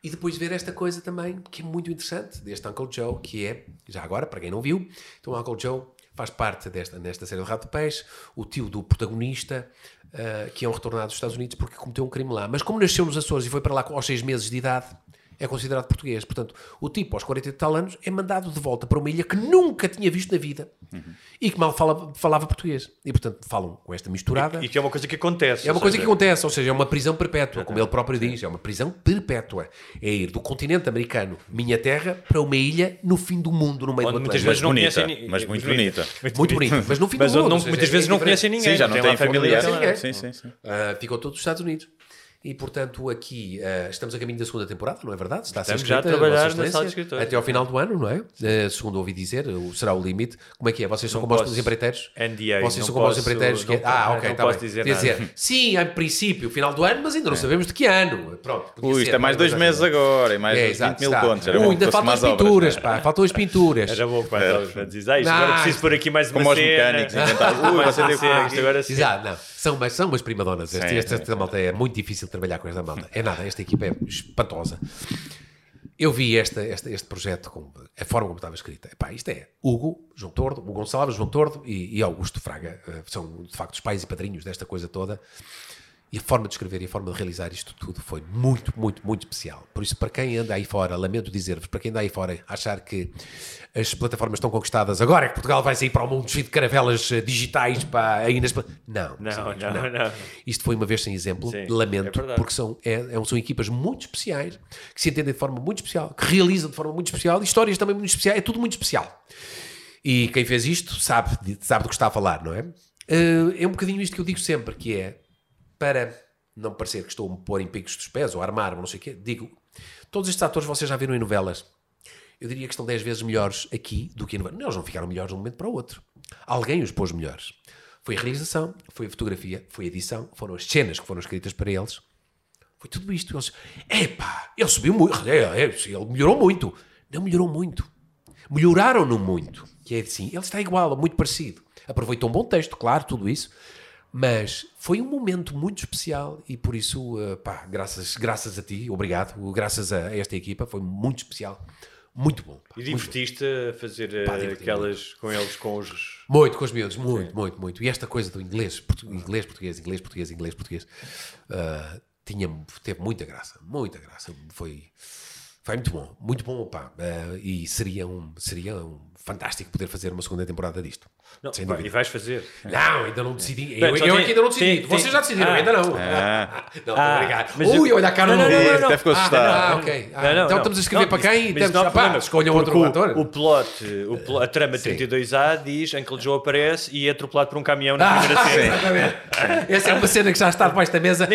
E depois ver esta coisa também, que é muito interessante, deste Uncle Joe, que é, já agora, para quem não viu, então o Uncle Joe faz parte desta, nesta série de Rato de Peixe, o tio do protagonista, ah, que é um retornado dos Estados Unidos porque cometeu um crime lá. Mas como nasceu nos Açores e foi para lá aos seis meses de idade, é considerado português. Portanto, o tipo, aos 40 e tal anos, é mandado de volta para uma ilha que nunca tinha visto na vida e que mal fala- falava português. E, portanto, falam com esta misturada. E que é uma coisa que acontece. É uma coisa seja, que acontece, ou seja, é uma prisão perpétua, como ele próprio diz, é uma prisão perpétua. É ir do continente americano, minha terra, para uma ilha no fim do mundo, no meio Onde do muitas Atlântico. vezes não bonita, conhecem mas muito bonita. Muito bonito, mas no fim Mas do mundo. não- muitas é vezes não diferente. conhecem ninguém. Sim, já não não tem tem lá família. Sim, sim, sim. Ah, ficou todos os Estados Unidos. E, portanto, aqui ah, estamos a caminho da segunda temporada, não é verdade? Está a ser Estamos já a trabalhar na sala de escritores. Até ao final do ano, não é? Ah, segundo ouvi dizer, será o limite. Como é que é? Vocês são Não como os empreiteiros? NDA, Vocês não são como os empreiteiros? que- não ah, ok, não tá posso bem. dizer dizer, sim, em princípio, final do ano, mas ainda não sabemos de que ano. Pronto. Ui, isto é mais dois meses agora, e mais É, uns 20 exato, mil contos. Ui, ainda faltam mais as pinturas, né? pá, faltam as pinturas. Era bom para dizer, ah, isto agora preciso pôr aqui mais uma Como os mecânicos inventaram. Ui, você tem que agora sim. Exato, não. São, mas são umas primadonas. Esta malta é muito difícil trabalhar com esta malta. É nada, esta equipa é espantosa. Eu vi esta, esta- este projeto, com a forma como estava escrita. Epá, isto é Hugo, João Tordo, o Gonçalves, João Tordo e, e Augusto Fraga. eh, São, de facto, os pais e padrinhos desta coisa toda. E a forma de escrever e a forma de realizar isto tudo foi muito, muito, muito especial. Por isso, para quem anda aí fora, lamento dizer-vos, para quem anda aí fora achar que as plataformas estão conquistadas, agora é que Portugal vai sair para o mundo cheio de caravelas eh, digitais, pá, aí nas... Não, Não, senhores, não, não. Isto foi uma vez sem exemplo, Sim, lamento, é porque são, é, é- são equipas muito especiais, que se entendem de forma muito especial, que realizam de forma muito especial, histórias também muito especiais, é tudo muito especial. E quem fez isto sabe, sabe do que está a falar, não é? Eh, é um bocadinho isto que eu digo sempre, que é, para não parecer que estou a me pôr em picos dos pés, ou armar, ou não sei o quê, digo, todos estes atores vocês já viram em novelas. eu diria que estão 10 vezes melhores aqui do que em Iorque. Eles não ficaram melhores de um momento para o outro. Alguém os pôs melhores. Foi a realização, foi a fotografia, foi a edição, foram as cenas que foram escritas para eles. Foi tudo isto. Eles, epá, ele subiu muito, é, é, ele melhorou muito. Não melhorou muito. Melhoraram-no muito. Que é assim, ele está igual, muito parecido. Aproveitou um bom texto, claro, tudo isso. Mas foi um momento muito especial e por isso, uh, pá, graças, graças a ti, obrigado, graças a esta equipa, foi muito especial. Muito bom. Pá, E muito bom. divertiste a fazer eh, Pá, diverti-me aquelas com eles, com os. Muito com os miúdos, muito, muito, muito. E esta coisa do inglês, portu- inglês, português, inglês, português, inglês, português, ah, tinha, teve muita graça, muita graça. Foi, foi muito bom, muito bom, pá. Ah, e seria um, seria um fantástico poder fazer uma segunda temporada disto. Não, sem dúvida. e vais fazer. Não, ainda não decidi. Eu, eu ainda não decidi. Vocês já decidiram, Ah. ainda não. Ah. não, Ah, mas Ui, eu- olha a cara Não, no- não. Até ficou Ah, assustado. Ah, ok. Ah, Não, não, então não. estamos a escrever Não, para quem? mas Temos, não há pá, problema, escolham outro o- ator. O plot, o pl- a trama 32A diz Uncle Joe aparece e é atropelado por um caminhão na Ah, primeira cena. exatamente. Essa é uma cena que já está debaixo da mesa a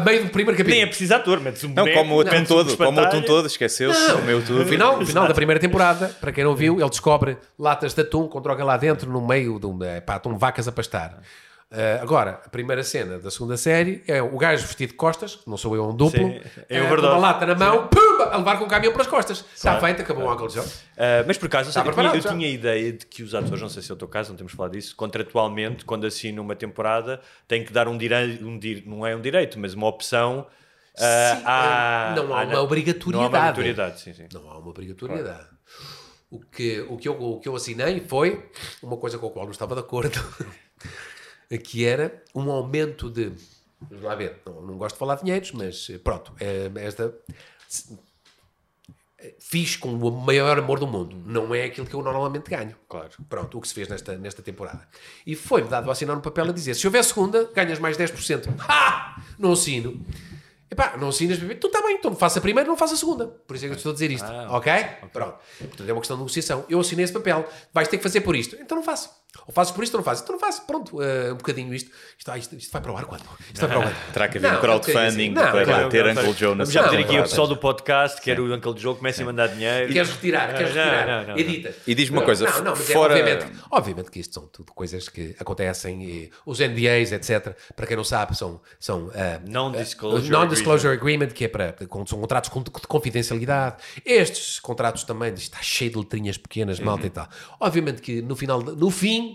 meio do primeiro capítulo. Nem é preciso ator, metes um Não, como o atum um todo, como o atum todo, esqueceu-se, comeu tudo. No final, da primeira temporada, para quem não viu, ele descobre latas de atum com droga lá dentro, no meio de um, eh, pá, estão vacas a pastar. Eh, agora, a primeira cena da segunda série é o gajo vestido de costas, não sou eu um duplo, Sim, é com uma lata na mão, pumba, a levar com o caminhão pelas costas. Está feito, acabou o Uncle Joe. Ah, mas por acaso, eu, eu, tinha, eu tinha a ideia de que os atores, não sei se é o teu caso, não temos falado disso, contratualmente, quando assinam uma temporada, têm que dar um direito, um di- não é um direito, mas uma opção. ah, Sim, à- não há uma obrigatoriedade. Não há uma obrigatoriedade, sim, sim. Não há uma obrigatoriedade. O que, o, que eu, o que eu assinei foi uma coisa com a qual não estava de acordo, que era um aumento de. Vamos lá ver, não, não gosto de falar de dinheiros, mas eh, pronto, é, esta. eh, Fiz com o maior amor do mundo. Não é aquilo que eu normalmente ganho. Claro. Pronto, o que se fez nesta, nesta temporada. E foi-me dado a assinar um papel a dizer: se houver segunda, ganhas mais 10%. Ah! Não assino. Epá, não assinas. Tu está bem, então faça a primeira, não faça a segunda. Por isso é que eu estou a dizer isto. ok? Pronto. Portanto, é uma questão de negociação. Eu assinei esse papel. Vais ter que fazer por isto. Então não faço. Ou fazes por isto ou não fazes. Então não faço. Pronto, eh, um bocadinho isto. Isto, ah, isto. isto vai para o ar quando? Isto vai para o ar. Terá que haver um crowdfunding é um bocadinho assim. Não, para claro, ter Uncle Joe na Vamos já ter aqui o pessoal do podcast, quer o Uncle Joe, comecem a mandar dinheiro. Queres retirar, queres retirar. não, não, não. Edita. E diz-me uma coisa, Não, não, mas fora- é, obviamente, obviamente que isto são tudo coisas que acontecem. E os NDAs, etc. Para quem não sabe, são. são ah, Non-disclosure ah, Non-disclosure agreement, que é para. São contratos de confidencialidade. Estes contratos também, isto está cheio de letrinhas pequenas, malta Uhum. e tal. Obviamente que no final, no fim.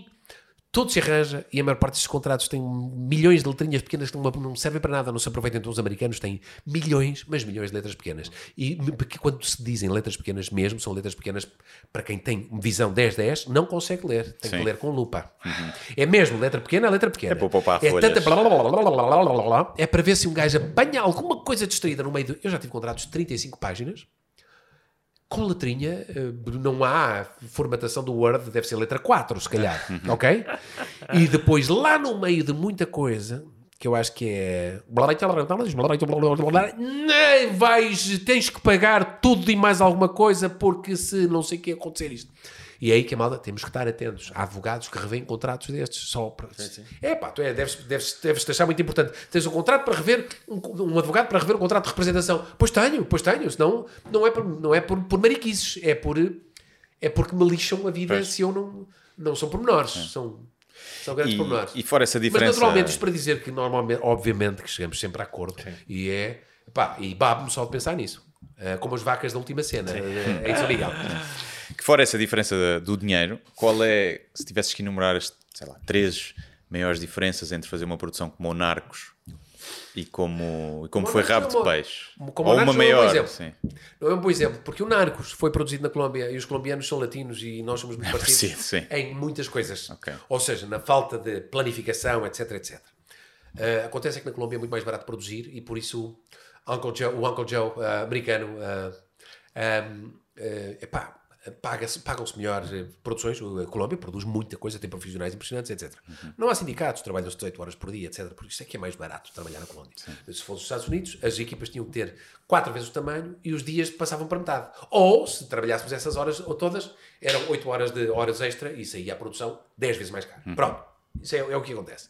Tudo se arranja e a maior parte destes contratos tem milhões de letrinhas pequenas que não, servem para nada, não se aproveitam. Então os americanos têm milhões, mas milhões de letras pequenas. E porque quando se dizem letras pequenas mesmo, são letras pequenas para quem tem visão 10-10, não consegue ler. Tem Sim. que ler com lupa. É mesmo, letra pequena é letra pequena. É para poupar é folhas. tanta blá, blá, blá, blá, blá, blá, blá, blá, blá. É para ver se um gajo apanha alguma coisa distraída no meio do. Eu já tive contratos de 35 páginas com letrinha, eh, não há formatação do Word, deve ser letra 4, se calhar, ok? E depois, lá no meio de muita coisa, que eu acho que é... Vais, tens que pagar tudo e mais alguma coisa, porque se não sei o que acontecer isto. E é aí que a malda, temos que estar atentos. Há advogados que revêem contratos destes só para... É pá, tu é, deves, deves, deves achar muito importante. Tens um contrato para rever, um, um advogado para rever um contrato de representação. Pois tenho, pois tenho. Senão não é por, não é por, por mariquices, é por... É porque me lixam a vida Pois. se eu não... Não são pormenores, são, são grandes E, pormenores. e fora essa Mas diferença... naturalmente, isto para dizer que normalmente, obviamente, que chegamos sempre a acordo. E é, pá, e babo-me só de pensar nisso. Eh, como as vacas da última cena. Eh, É isso legal. Que fora essa diferença do dinheiro, qual é, se tivesses que enumerar, as, sei lá, três maiores diferenças entre fazer uma produção como o Narcos e como, e como foi Rabo é de uma- Peixe? como Ou uma Narcos não é um maior, sim. Não é um bom exemplo, porque o Narcos foi produzido na Colômbia e os colombianos são latinos e nós somos muito parecidos parecido, sim. em muitas coisas. Ok. Ou seja, na falta de planificação, etc, etc. Eh, acontece é que na Colômbia é muito mais barato produzir e por isso Uncle Joe, o Uncle Joe eh, americano eh, ehm, eh, epá, paga-se- pagam-se melhor eh, produções. A Colômbia produz muita coisa, tem profissionais impressionantes, etc. Não há sindicatos, trabalham-se 18 horas por dia, etc. Por isso é que é mais barato trabalhar na Colômbia. Se fosse os Estados Unidos, as equipas tinham que ter quatro vezes o tamanho e os dias passavam para metade. Ou, se trabalhássemos essas horas ou todas, eram 8 horas de horas extra e saía a produção 10 vezes mais caro. Pronto. Isso é, é o que acontece.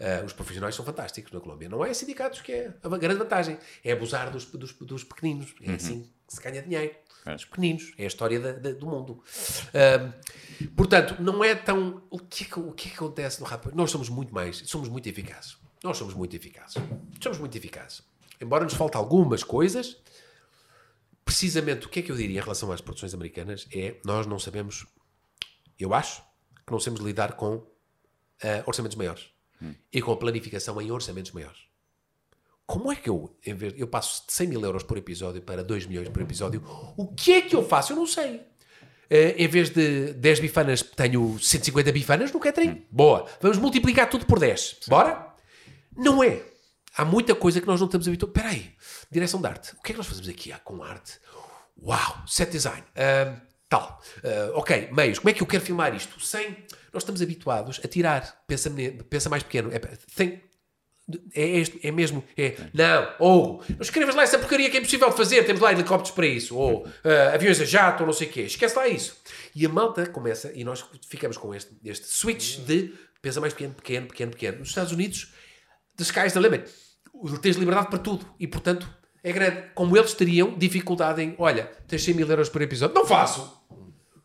Ah, os profissionais são fantásticos na Colômbia. Não é sindicatos que é a grande vantagem. É abusar dos, dos, dos pequeninos. É assim. que se ganha dinheiro. Os pequeninos. É a história da- da- do mundo. Ahm, portanto, não é tão. O que, é que, o que é que acontece no rap? Nós somos muito mais. Somos muito eficazes. Nós somos muito eficazes. Somos muito eficazes. Embora nos falte algumas coisas, precisamente o que é que eu diria em relação às produções americanas é nós não sabemos, eu acho, que não sabemos lidar com ah, orçamentos maiores e com a planificação em orçamentos maiores. Como é que eu, em vez, eu passo de 100 mil euros por episódio para 2 milhões por episódio? O que é que eu faço? Eu não sei. Eh, em vez de 10 bifanas, tenho 150 bifanas no catering. Boa. Vamos multiplicar tudo por 10. Bora? Não é. Há muita coisa que nós não estamos habituados. Espera aí. Direção de arte. O que é que nós fazemos aqui ah, com arte? Uau. Set design. Ahm, tal. Ah, ok. Meios. Como é que eu quero filmar isto? Sem... Nós estamos habituados a tirar. Pensa, pensa mais pequeno. É, tem, é, este- é mesmo, é, não, ou, não escrevas lá essa porcaria que é impossível de fazer, temos lá helicópteros para isso, ou ah, aviões a jato, ou não sei o quê, esquece lá isso. E a malta começa, e nós ficamos com este, este switch de pensa mais pequeno, pequeno, pequeno, pequeno. Nos Estados Unidos, the sky's the limit. Tens liberdade para tudo, e portanto, é grande. Como eles teriam dificuldade em, olha, tens 100 mil euros por episódio, não faço.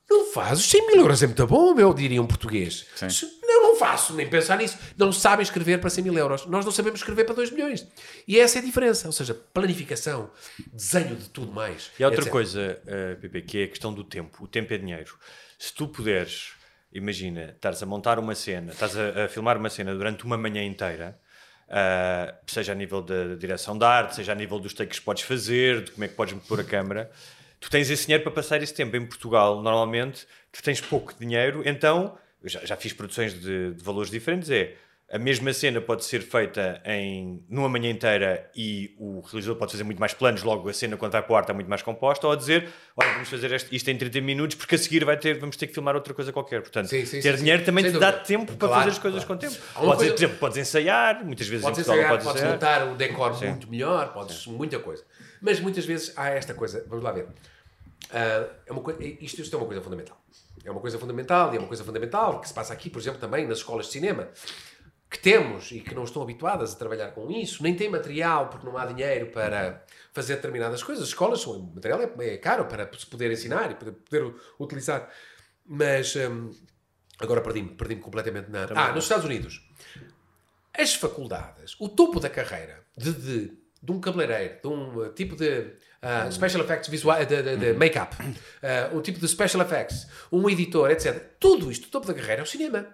Não fazes 100 mil euros é muito bom, meu, diria um português. Não, não faço, nem pensar nisso. Não sabem escrever para 100 mil euros. Nós não sabemos escrever para 2 milhões. E essa é a diferença. Ou seja, planificação, desenho de tudo mais. E há outra etc. coisa, uh, Pepe, que é a questão do tempo. O tempo é dinheiro. Se tu puderes, imagina, estás a montar uma cena, estás a, a filmar uma cena durante uma manhã inteira, uh, seja a nível da direção da arte, seja a nível dos takes que podes fazer, de como é que podes pôr a câmara, tu tens esse dinheiro para passar esse tempo. Em Portugal, normalmente, tu tens pouco dinheiro, então, já, já fiz produções de, de valores diferentes, é a mesma cena pode ser feita em numa manhã inteira e o realizador pode fazer muito mais planos, logo a cena quando vai para o ar está muito mais composta, ou a dizer, olha, vamos fazer este- isto em 30 minutos, porque a seguir vai ter, vamos ter que filmar outra coisa qualquer. Portanto, Sim, sim, ter sim, dinheiro também te dá dúvida. tempo para Claro, fazer as coisas claro. com tempo. Podes, coisa- Por exemplo, podes ensaiar, muitas vezes Podes em Portugal ensaiar, podes podes ensaiar. montar um decor muito melhor, podes muita coisa. Mas muitas vezes há esta coisa, vamos lá ver. Ah, é uma isto, isto é uma coisa fundamental. É uma coisa fundamental e é uma coisa fundamental que se passa aqui, por exemplo, também nas escolas de cinema, que temos e que não estão habituadas a trabalhar com isso, nem têm material porque não há dinheiro para fazer determinadas coisas. As escolas, são- o material é, é caro para se poder ensinar e poder, poder utilizar. Mas hum, agora perdi-me, perdi-me completamente na. Ah, nos Estados Unidos. As faculdades, o topo da carreira de, de, de um cabeleireiro, de um uh, tipo de uh, special effects visual, de, de, de make-up, uh, um tipo de special effects, um editor, etc. Tudo isto, o topo da carreira é o cinema.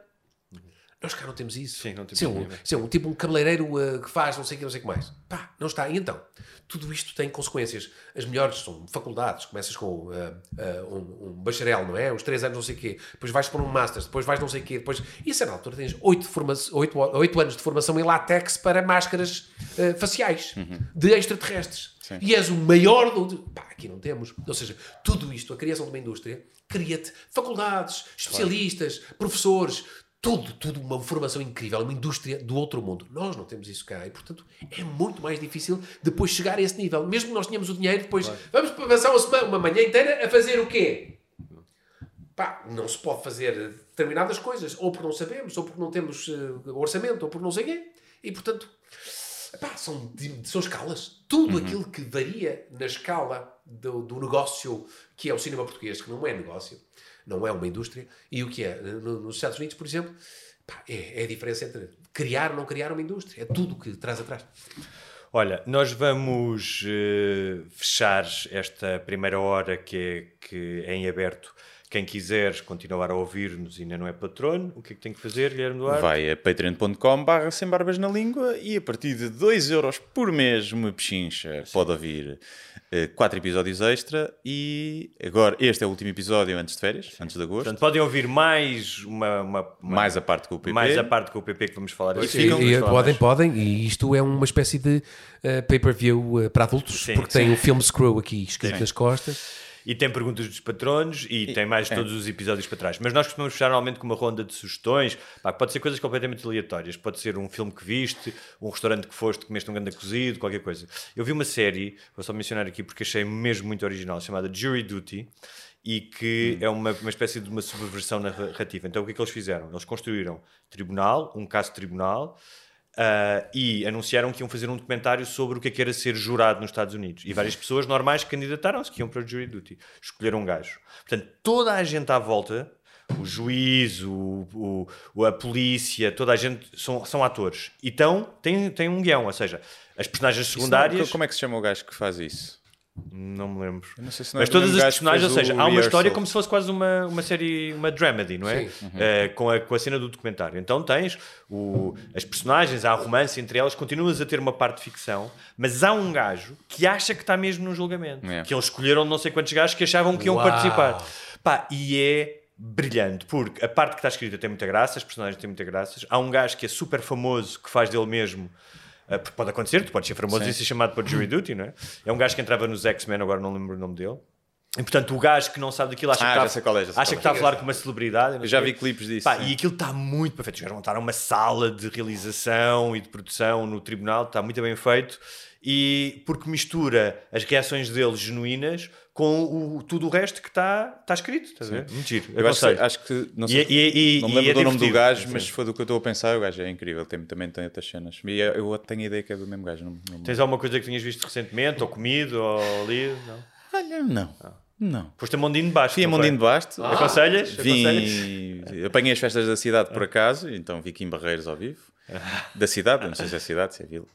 Nós cá não temos isso. Sim, não temos Isso é um, é um tipo um cabeleireiro uh, que faz não sei o que, não sei o que mais. Pá, não está. E então, tudo isto tem consequências. As melhores são faculdades. Começas com uh, uh, um, um bacharel, não é? Os três anos não sei o quê. Depois vais para um master, depois vais não sei o quê. Depois... E a certa altura tens oito, forma... oito, oito anos de formação em látex para máscaras faciais de extraterrestres. E és o maior do... Pá, aqui não temos. Ou seja, tudo isto, a criação de uma indústria, cria-te faculdades, especialistas, professores, tudo, tudo uma formação incrível, uma indústria do outro mundo. Nós não temos isso cá e, portanto, é muito mais difícil depois chegar a esse nível. Mesmo que nós tenhamos o dinheiro, depois vamos passar uma, semana, uma manhã inteira a fazer o quê? Pá, não se pode fazer determinadas coisas, ou porque não sabemos, ou porque não temos eh, orçamento, ou porque não sei quê. E, portanto, Epá, são, são escalas. Tudo aquilo que varia na escala do, do negócio que é o cinema português, que não é negócio, não é uma indústria, e o que é no- nos Estados Unidos, por exemplo, pá, é, é a diferença entre criar ou não criar uma indústria. É tudo o que traz atrás. Olha, nós vamos eh, fechar esta primeira hora que é, que é em aberto. Quem quiser continuar a ouvir-nos e ainda não é patrono, o que é que tem que fazer, Guilherme Duarte? Vai a patreon.com barra sem barbas na língua e a partir de 2 euros por mês uma pechincha pode ouvir 4 episódios extra e agora este é o último episódio antes de férias, antes de agosto. Portanto, podem ouvir mais uma, uma- uma- mais a parte com o PP. mais a parte com o PP que vamos falar a E E, podem, podem, e isto é uma espécie de eh, pay-per-view eh, para adultos, Sim, porque sim. tem o filme Screw aqui escrito Sim. nas costas. E tem perguntas dos patronos e, tem mais é. todos os episódios para trás. Mas nós costumamos fechar normalmente com uma ronda de sugestões. Pá, pode ser coisas completamente aleatórias. Pode ser um filme que viste, um restaurante que foste, comeste um grande cozido, qualquer coisa. Eu vi uma série, vou só mencionar aqui porque achei mesmo muito original, chamada Jury Duty. E que Hum. é uma, uma espécie de uma subversão narrativa. Então o que é que eles fizeram? Eles construíram tribunal, um caso de tribunal, ah, e anunciaram que iam fazer um documentário sobre o que é que era ser jurado nos Estados Unidos. E várias pessoas normais candidataram-se, que iam para o jury duty. Escolheram um gajo. Portanto, toda a gente à volta, o juiz, o, o- a polícia, toda a gente são, são atores. Então, tem, tem um guião, ou seja, as personagens Isso não- secundárias... como é que se chama o gajo que faz isso? Não me lembro. Não se é Mas todas as personagens, ou seja, há uma história como se fosse quase uma, uma série, uma dramedy, não é? Sim. Eh, com, a, com a cena do documentário. Então tens o, as personagens, há romance entre elas, continuas a ter uma parte de ficção, mas há um gajo que acha que está mesmo no julgamento. É. Que eles escolheram não sei quantos gajos que achavam que iam Uau. participar. Pá, e é brilhante, porque a parte que está escrita tem muita graça, as personagens têm muita graça. Há um gajo que é super famoso, que faz dele mesmo. Eh, porque pode acontecer, tu podes ser famoso Sim. e ser chamado para jury duty, não é? É um gajo que entrava nos X-Men, agora não lembro o nome dele. E portanto, o gajo que não sabe daquilo acha Ah, que está, qual é, acha que está é. a falar com uma celebridade. Eu já vi clipes disso. Pá, e aquilo está muito perfeito. Os gajos montaram uma sala de realização e de produção no tribunal, está muito bem feito. E porque mistura as reações deles genuínas com o, tudo o resto que está está escrito. Estás a ver? Muito giro. Eu acho, acho que não sei, e- e- não me e lembro é do nome do gajo, mas se for do que eu estou a pensar, o gajo é incrível, tem, também tem outras cenas. E eu, eu tenho a ideia que é do mesmo gajo. Não, não... Tens alguma coisa que tenhas visto recentemente, ou comido, ou lido? Não. Olha, não. Não. Foste a Mondinho de Baixo. Fui a não Mondinho de? Basto. Aconselhas? Vim, apanhei as festas da cidade por acaso, então vi aqui em Barreiros ao vivo. Da cidade, não sei se é cidade, se é vila.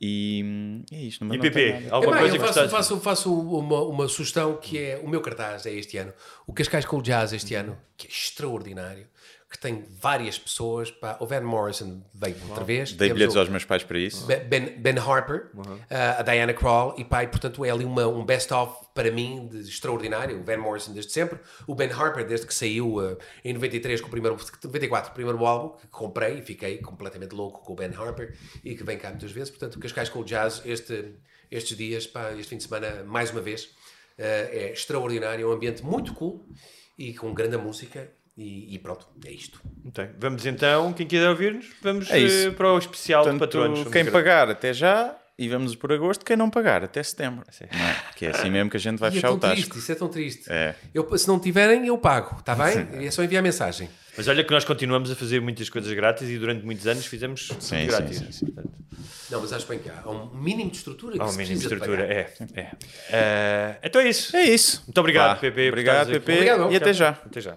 E hum, é isto. Não, E PP? Alguma Epá, coisa eu que faço, gostaste? faço, faço uma, uma sugestão que é o meu cartaz é este ano. O Cascais com o Jazz este ano, que é extraordinário, que tem várias pessoas. Pá, o Van Morrison veio outra vez. Dei bilhetes o aos meus pais para isso. Ben, Ben- Harper, uh, a Diana Krall, e e, portanto é ali uma, um best-of para mim de extraordinário. O Van Morrison desde sempre, o Ben Harper desde que saiu uh, em 93 com o primeiro, 94, o primeiro álbum, que comprei e fiquei completamente louco com o Ben Harper e que vem cá muitas vezes. Portanto, Cascais com o Jazz este, estes dias, pá, este fim de semana, mais uma vez, uh, é extraordinário, é um ambiente muito cool e com grande música. E, e pronto, é isto. Bem. Vamos então, quem quiser ouvir-nos, vamos É eh, para o especial de Portanto, patronos. Vamos quem ver. pagar até já e vamos por agosto, quem não pagar até setembro. Não é? Que é assim mesmo que a gente vai E é fechar tão o tasco. triste, isso é tão triste. É. Eu, se não tiverem, eu pago, está bem? É só enviar mensagem. Mas olha que nós continuamos a fazer muitas coisas grátis e durante muitos anos fizemos Sim, sim, grátis. sim, sim. Portanto, Não, mas acho bem que há um mínimo de estrutura que Há um se mínimo de estrutura. pagar. É, é. Eh, então é isso. É isso. Muito obrigado, Vá. Pepe. Obrigado. Pepe. Obrigado. E até já. Até já.